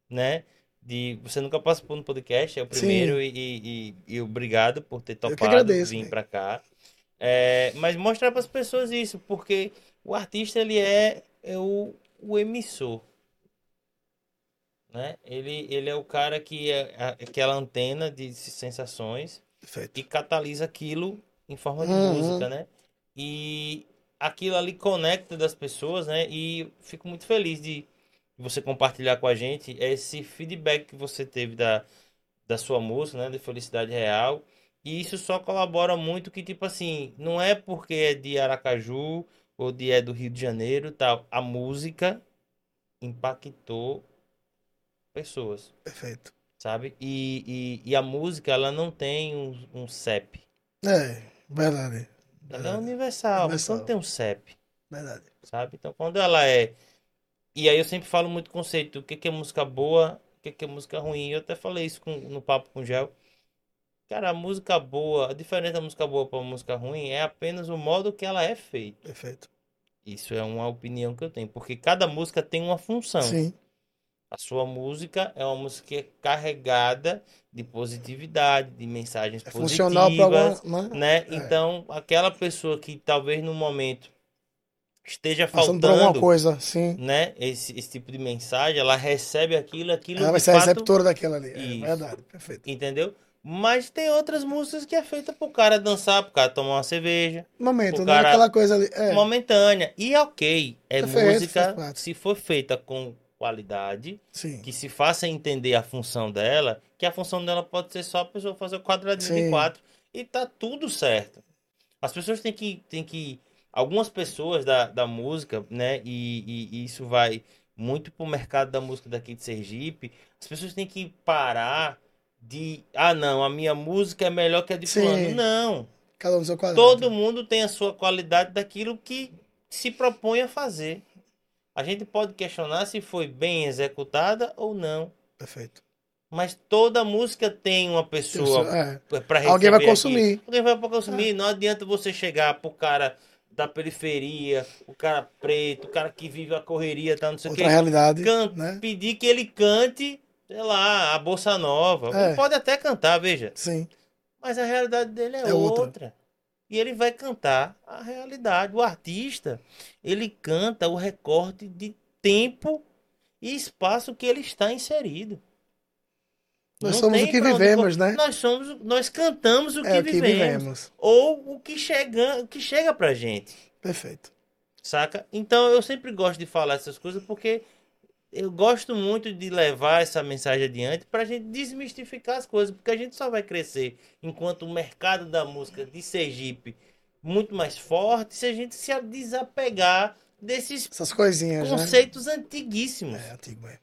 né? De você nunca participou no podcast, é o primeiro e, e, e obrigado por ter topado agradeço, vir velho. para cá. É, mas mostrar para as pessoas isso, porque o artista ele é, é o, o emissor, né? Ele, ele é o cara que é a- aquela antena de sensações Perfeito. e catalisa aquilo em forma de Uhum. música, né? E aquilo ali conecta das pessoas, né? E fico muito feliz de você compartilhar com a gente esse feedback que você teve da, da sua música, né? De Felicidade Real. E isso só colabora muito que, tipo assim, não é porque é de Aracaju ou de é do Rio de Janeiro tal. A música impactou pessoas, Perfeito. sabe? E, e, e a música, ela não tem um, um CEP. É, verdade. Ela é universal, mas não tem um CEP, Verdade. sabe? Então, quando ela é. E aí eu sempre falo muito conceito, o que que é música boa, o que que é música ruim. Eu até falei isso com- no papo com o Gel. Cara, a música boa, a diferença da música boa para música ruim é apenas o modo que ela é feita. Perfeito. Isso é uma opinião que eu tenho, porque cada música tem uma função. Sim. A sua música é uma música que é carregada de positividade, de mensagens É funcional positivas, alguma. Né? né? É. Então, aquela pessoa que talvez no momento esteja Passando por alguma faltando, coisa, sim. né, esse, esse tipo de mensagem, ela recebe aquilo, aquilo Ela vai ser a fato, receptora daquela ali. É Isso. verdade, perfeito. entendeu? Mas tem outras músicas que é feita pro cara dançar, pro cara tomar uma cerveja, Momento, né? cara- Aquela coisa ali. É, momentânea. E ok, é Perfeito, música, parte. se for feita com qualidade, sim. que se faça entender a função dela, que a função dela pode ser só a pessoa fazer o quadradinho de Sim. quatro e tá tudo certo. As pessoas têm que, têm que algumas pessoas da, da música, né, e, e- e isso vai muito pro mercado da música daqui de Sergipe, as pessoas têm que parar de, ah não, a minha música é melhor que a de Sim. fulano. Não, Cada um seu quadrado. todo mundo tem a sua qualidade daquilo que se propõe a fazer. A gente pode questionar se foi bem executada ou não. Perfeito. Mas toda música tem uma pessoa É. para receber Alguém vai consumir. Alguém vai consumir. Não adianta você chegar pro cara da periferia, o cara preto, o cara que vive a correria, tá, não sei o quê. realidade. Can- Né? Pedir que ele cante, sei lá, a Bossa Nova. É. Ele pode até cantar, veja. Sim. Mas a realidade dele é, É outra. outra. E ele vai cantar a realidade. O artista, ele canta o recorte de tempo e espaço que ele está inserido. Nós Não somos o que onde vivemos, co- né? Nós somos, nós cantamos o que, É o que vivemos, vivemos. ou o que chega, o que chega pra gente, Perfeito. saca? Então eu sempre gosto de falar essas coisas porque eu gosto muito de levar essa mensagem adiante pra gente desmistificar as coisas, porque a gente só vai crescer enquanto o mercado da música de Sergipe muito mais forte se a gente se desapegar desses Essas coisinhas, né? conceitos antiguíssimos É, antigo, é.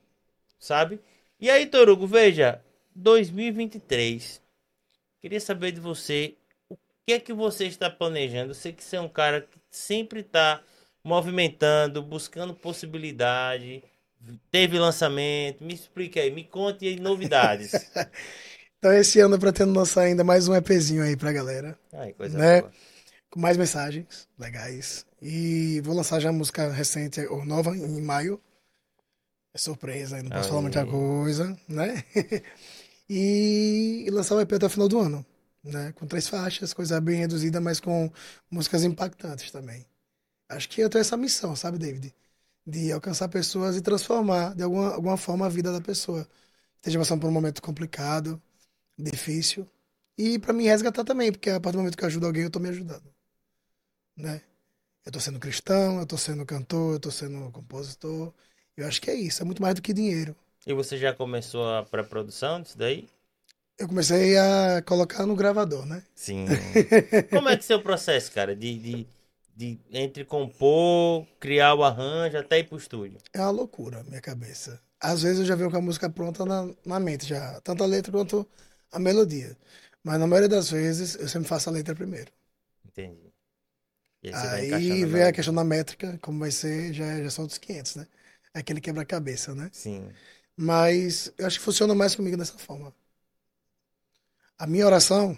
sabe? E aí, Torugo, veja, 2023. Queria saber de você o que é que você está planejando. Eu sei que você é um cara que sempre está movimentando, buscando possibilidade. Teve lançamento, me explique aí, me conte aí novidades. Então, esse ano eu pretendo lançar ainda mais um EPzinho aí pra galera. Ai, coisa Né? boa. Com mais mensagens legais. E vou lançar já música recente, ou nova, em maio. É surpresa, não posso falar Aí. muita coisa, né? e, e lançar o EP até o final do ano. Né? Com três faixas, coisa bem reduzida, mas com músicas impactantes também. Acho que eu tenho essa missão, sabe, David? De alcançar pessoas e transformar de alguma, alguma forma a vida da pessoa. Esteja passando por um momento complicado, difícil. E pra me resgatar também, porque a partir do momento que eu ajudo alguém, eu tô me ajudando. Né? Eu tô sendo cristão, eu tô sendo cantor, eu tô sendo compositor. Eu acho que é isso, é muito mais do que dinheiro. E você já começou a pré-produção disso daí? Eu comecei a colocar no gravador, né? Sim. Como é que é o seu processo, cara? De, de, de entre compor, criar o arranjo até ir pro estúdio? É uma loucura, minha cabeça. Às vezes eu já venho com a música pronta na, na mente, já. Tanto a letra quanto a melodia. Mas na maioria das vezes eu sempre faço a letra primeiro. Entendi. E aí Aí vem a questão da métrica, como vai ser, já, já são outros 500, né? É aquele quebra-cabeça, né? Sim. Mas eu acho que funciona mais comigo dessa forma. A minha oração,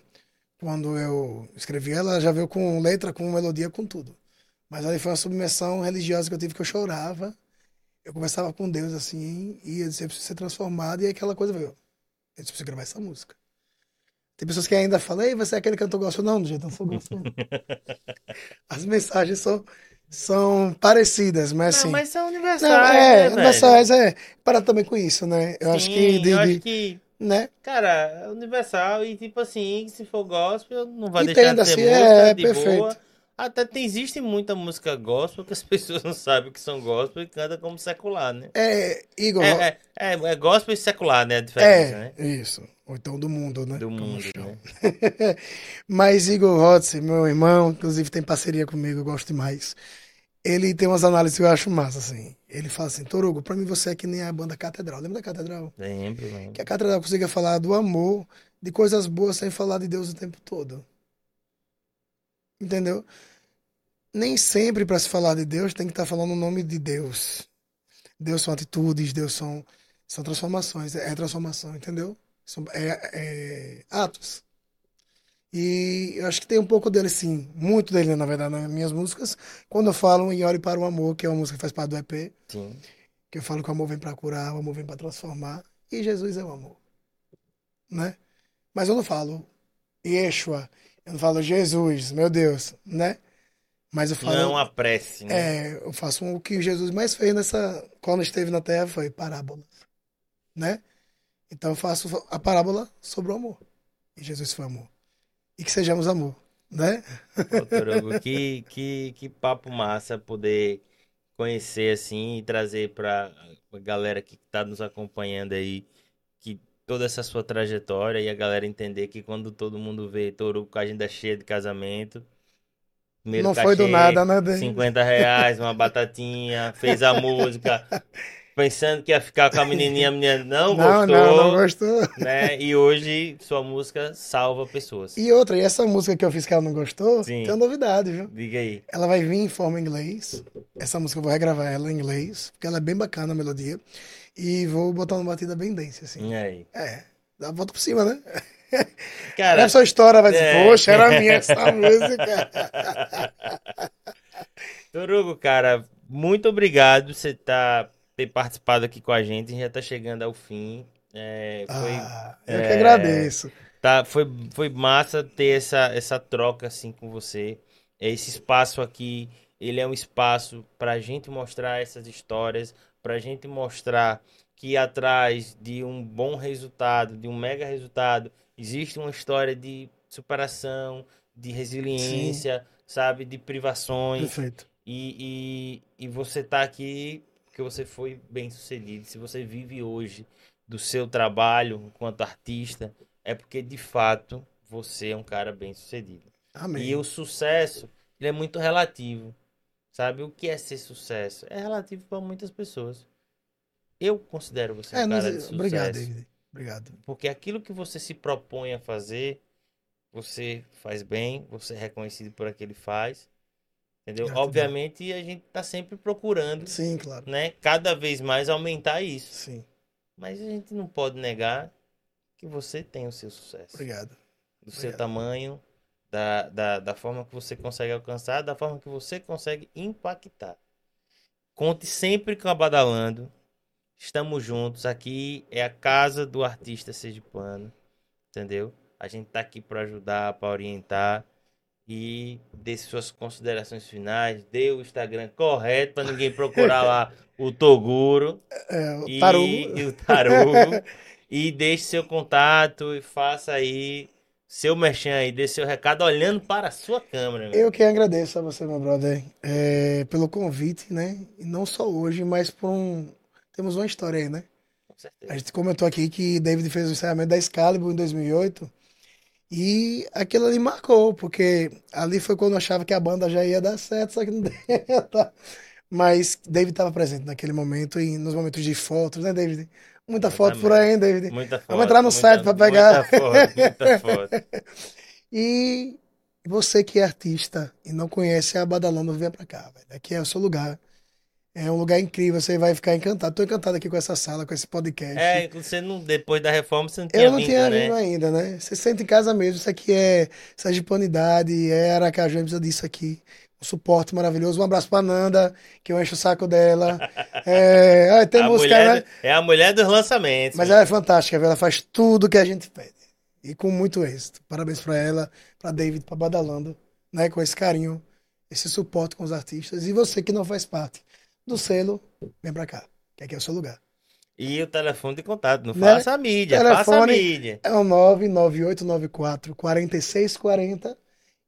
quando eu escrevi ela, já veio com letra, com melodia, com tudo. Mas aí foi uma submersão religiosa que eu tive que eu chorava. Eu conversava com Deus assim, e eu disse, eu preciso ser transformado, e aí aquela coisa veio. Eu disse, preciso gravar essa música. Tem pessoas que ainda falam, ei, você é aquele cantor gospel? Não, do jeito, eu não sou gospel. As mensagens são, são parecidas, mas assim. Não, mas são Não, universais, é, né, universais, velho? é. Para também com isso, né? Eu acho Sim, que, de, eu acho que, né? cara, é universal e tipo assim, se for gospel, não vai deixar de Entenda-se, ser música é, de perfeito. boa. Até tem, existe muita música gospel que as pessoas não sabem que são gospel e cantam como secular, né? É, Igor, É, é, é, é gospel e secular, né? A diferença, né? é, isso. Ou então do mundo, né? Do Como mundo, né? Mas Igor Rotze, meu irmão, inclusive tem parceria comigo, eu gosto demais. Ele tem umas análises que eu acho massa, assim. Ele fala assim, Torugo, pra mim você é que nem a banda Catedral. Lembra da Catedral? Lembro, lembro. Que a Catedral consiga falar do amor, de coisas boas, sem falar de Deus o tempo todo. Entendeu? Nem sempre para se falar de Deus tem que estar falando o nome de Deus. Deus são atitudes, Deus são, são transformações, é transformação, entendeu? São, é, é atos. E eu acho que tem um pouco dele, sim. Muito dele, na verdade, nas minhas músicas. Quando eu falo em Ore para o Amor, que é uma música que faz parte do EP. Sim. Que eu falo que o amor vem para curar, o amor vem para transformar. E Jesus é o amor. Né? Mas eu não falo Yeshua. Eu não falo Jesus, meu Deus, né? Mas eu falo. Não a prece, né? É, eu faço o que Jesus mais fez nessa. Quando esteve na terra foi parábolas. Né? Então eu faço a parábola sobre o amor. E Jesus foi amor e que sejamos amor, né? Ô, que, que, que papo massa poder conhecer assim e trazer para a galera que está nos acompanhando aí que toda essa sua trajetória e a galera entender que quando todo mundo vê Torugo com a agenda cheia de casamento não foi do nada, né? 50 reais, uma batatinha, fez a música, pensando que ia ficar com a menininha, a menina não, não gostou. Não, não gostou. Né? E hoje sua música salva pessoas. E outra, e essa música que eu fiz que ela não gostou, Sim. tem uma novidade, viu? Diga aí. Ela vai vir em forma em inglês. Essa música eu vou regravar ela em inglês, porque ela é bem bacana a melodia. E vou botar uma batida bem dense, assim. E aí? É, dá a volta por cima, né? Cara, essa história vai dizer, é... poxa, era minha essa música. Torugo, cara, muito obrigado. Você tá ter participado aqui com a gente. A gente já está chegando ao fim. É, foi, ah, eu é, que agradeço. Tá, foi, foi massa ter essa, essa troca assim com você. Esse espaço aqui, ele é um espaço para a gente mostrar essas histórias, para a gente mostrar que atrás de um bom resultado, de um mega resultado, existe uma história de superação, de resiliência, Sim. sabe, de privações. Perfeito. E, e, e você tá aqui porque você foi bem sucedido. Se você vive hoje do seu trabalho enquanto artista, é porque de fato você é um cara bem sucedido. Amém. E o sucesso, ele é muito relativo. Sabe o que é ser sucesso? É relativo para muitas pessoas. Eu considero você é, um cara de sucesso. Obrigado, David. Obrigado. Porque aquilo que você se propõe a fazer, você faz bem, você é reconhecido por aquilo que faz. Entendeu? Obviamente a gente tá sempre procurando. Sim, claro. Né? Cada vez mais aumentar isso. Sim. Mas a gente não pode negar que você tem o seu sucesso. Obrigado. Do Obrigado. seu tamanho, da, da, da forma que você consegue alcançar, da forma que você consegue impactar. Conte sempre com a Badalando. Estamos juntos. Aqui é a casa do artista sergipano. Entendeu? A gente tá aqui para ajudar, para orientar e dê suas considerações finais, dê o Instagram correto para ninguém procurar lá o Toguro é, o e, e, o Tarugo e deixe seu contato e faça aí seu merchan aí, dê seu recado olhando para a sua câmera. Meu. Eu que agradeço a você, meu brother, é, pelo convite, né? E não só hoje, mas por um... Temos uma história aí, né? Com certeza. A gente comentou aqui que David fez o encerramento da Excalibur em 2008 e aquilo ali marcou, porque ali foi quando eu achava que a banda já ia dar certo, só que não deu. Mas David estava presente naquele momento e nos momentos de fotos, né, David? Muita foto por aí, hein, David? Muita foto. Vamos entrar no muita, site para pegar. Muita foto, muita foto. e você que é artista e não conhece a Badalando, venha para cá, velho. Aqui é o seu lugar. É um lugar incrível, você vai ficar encantado. Tô encantado aqui com essa sala, com esse podcast. É, você não, depois da reforma você não tinha Eu não vindo, tinha né? vindo ainda, né? Você sente em casa mesmo. Isso aqui é Sergipanidade, é Aracaju, precisa disso aqui. Um suporte maravilhoso. Um abraço pra Nanda, que eu encho o saco dela. É, ah, tem a música, mulher, né? É a mulher dos lançamentos. Mas ela é fantástica, ela faz tudo que a gente pede. E com muito êxito. Parabéns pra ela, pra David, pra Badalando, né? Com esse carinho, esse suporte com os artistas. E você que não faz parte do selo, vem pra cá, que aqui é o seu lugar. E o telefone de contato, não né? faça a mídia, telefone faça a mídia. É o 99894 4640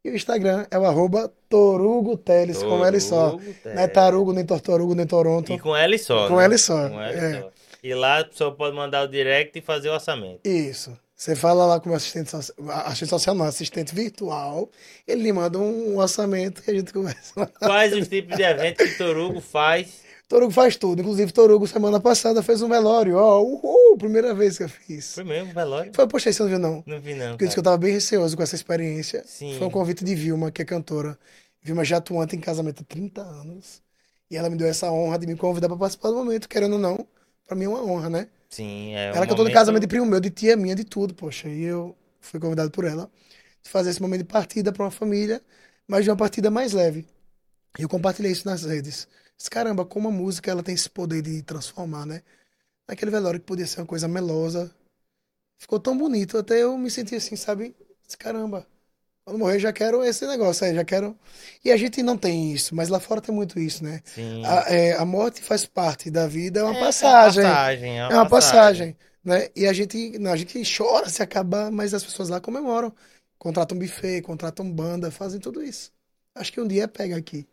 e o Instagram é o arroba Torugo Teles, Torugo com L só. Teles. Não é Tarugo, nem Tortorugo, nem Toronto. E com L só. Com né? L só. Com L é. só. E lá a pessoa pode mandar o direct e fazer o orçamento. Isso. Você fala lá com o assistente social, assistente social não, assistente virtual, ele lhe manda um orçamento e a gente conversa. Quais os tipos de eventos que Torugo faz? Torugo faz tudo. Inclusive, Torugo, semana passada, fez um velório. Ó, uhul, primeira vez que eu fiz. Foi mesmo, velório? Foi, poxa, você não viu, não? Não vi, não. Porque que eu tava bem receoso com essa experiência. Sim. Foi um convite de Vilma, que é cantora. Vilma já atuante em casamento há 30 anos. E ela me deu essa honra de me convidar para participar do momento, querendo ou não. Pra mim é uma honra, né? Sim, é um ela cantou no momento- casamento de primo meu, de tia minha, de tudo, poxa. E eu fui convidado por ela de fazer esse momento de partida para uma família, mas de uma partida mais leve. E eu compartilhei isso nas redes. Disse, caramba, como a música ela tem esse poder de transformar, né? Naquele velório que podia ser uma coisa melosa. Ficou tão bonito, até eu me senti assim, sabe? Disse, caramba, quando morrer já quero esse negócio aí, já quero. E a gente não tem isso, mas lá fora tem muito isso, né? Sim. A, é, a morte faz parte da vida, é uma É, passagem. É uma passagem. É uma passagem, né? E a gente, não, a gente chora se acabar, mas as pessoas lá comemoram. Contratam buffet, contratam banda, fazem tudo isso. Acho que um dia pega aqui,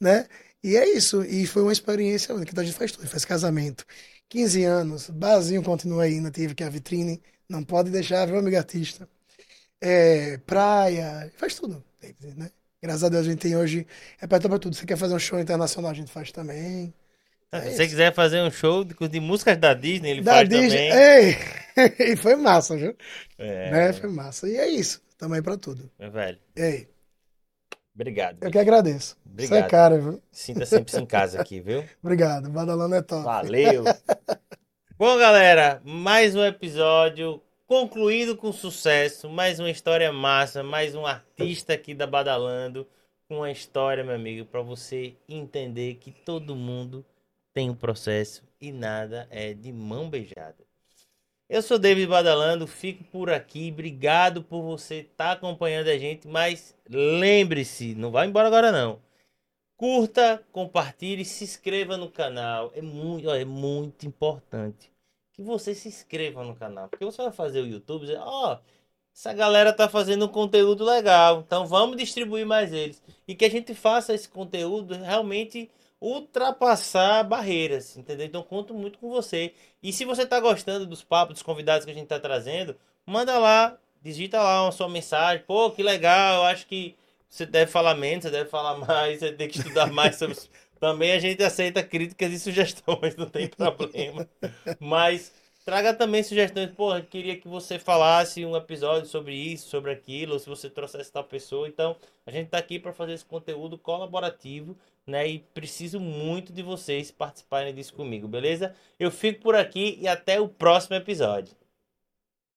né? E é isso. E foi uma experiência única. Então a gente faz tudo. Faz casamento, 15 anos, barzinho continua aí na TV, que é a vitrine. Não pode deixar, viu, amigo artista? É, praia, faz tudo, né? Graças a Deus a gente tem hoje repertório pra tudo. Você quer fazer um show internacional, a gente faz também. Se É você isso. quiser fazer um show de, de músicas da Disney, ele Da faz Disney. também. Ei! E foi massa, viu? É, Né? Foi massa. E é isso. Também pra tudo. meu velho. Ei, Obrigado. eu que agradeço. Você é Obrigado. cara, viu? Sinta sempre em casa aqui, viu? Obrigado. Badalando é top. Valeu. Bom, galera, mais um episódio concluído com sucesso. Mais uma história massa. Mais um artista aqui da Badalando. Uma história, meu amigo, para você entender que todo mundo tem um processo e nada é de mão beijada. Eu sou David Badalando, fico por aqui. Obrigado por você estar acompanhando a gente. Mas lembre-se, não vai embora agora não. Curta, compartilhe, se inscreva no canal. É muito, é muito importante que você se inscreva no canal. Porque você vai fazer o YouTube e dizer, ó, essa galera tá fazendo um conteúdo legal. Então vamos distribuir mais eles. E que a gente faça esse conteúdo realmente ultrapassar barreiras, entendeu? Então conto muito com você. E se você tá gostando dos papos, dos convidados que a gente tá trazendo, manda lá, digita lá uma sua mensagem. Pô, que legal, eu acho que você deve falar menos, você deve falar mais, você tem que estudar mais sobre. Também a gente aceita críticas e sugestões, não tem problema. Mas traga também sugestões. Porra, queria que você falasse um episódio sobre isso, sobre aquilo, ou se você trouxesse tal pessoa. Então, a gente tá aqui para fazer esse conteúdo colaborativo, né? E preciso muito de vocês participarem disso comigo, beleza? Eu fico por aqui e até o próximo episódio.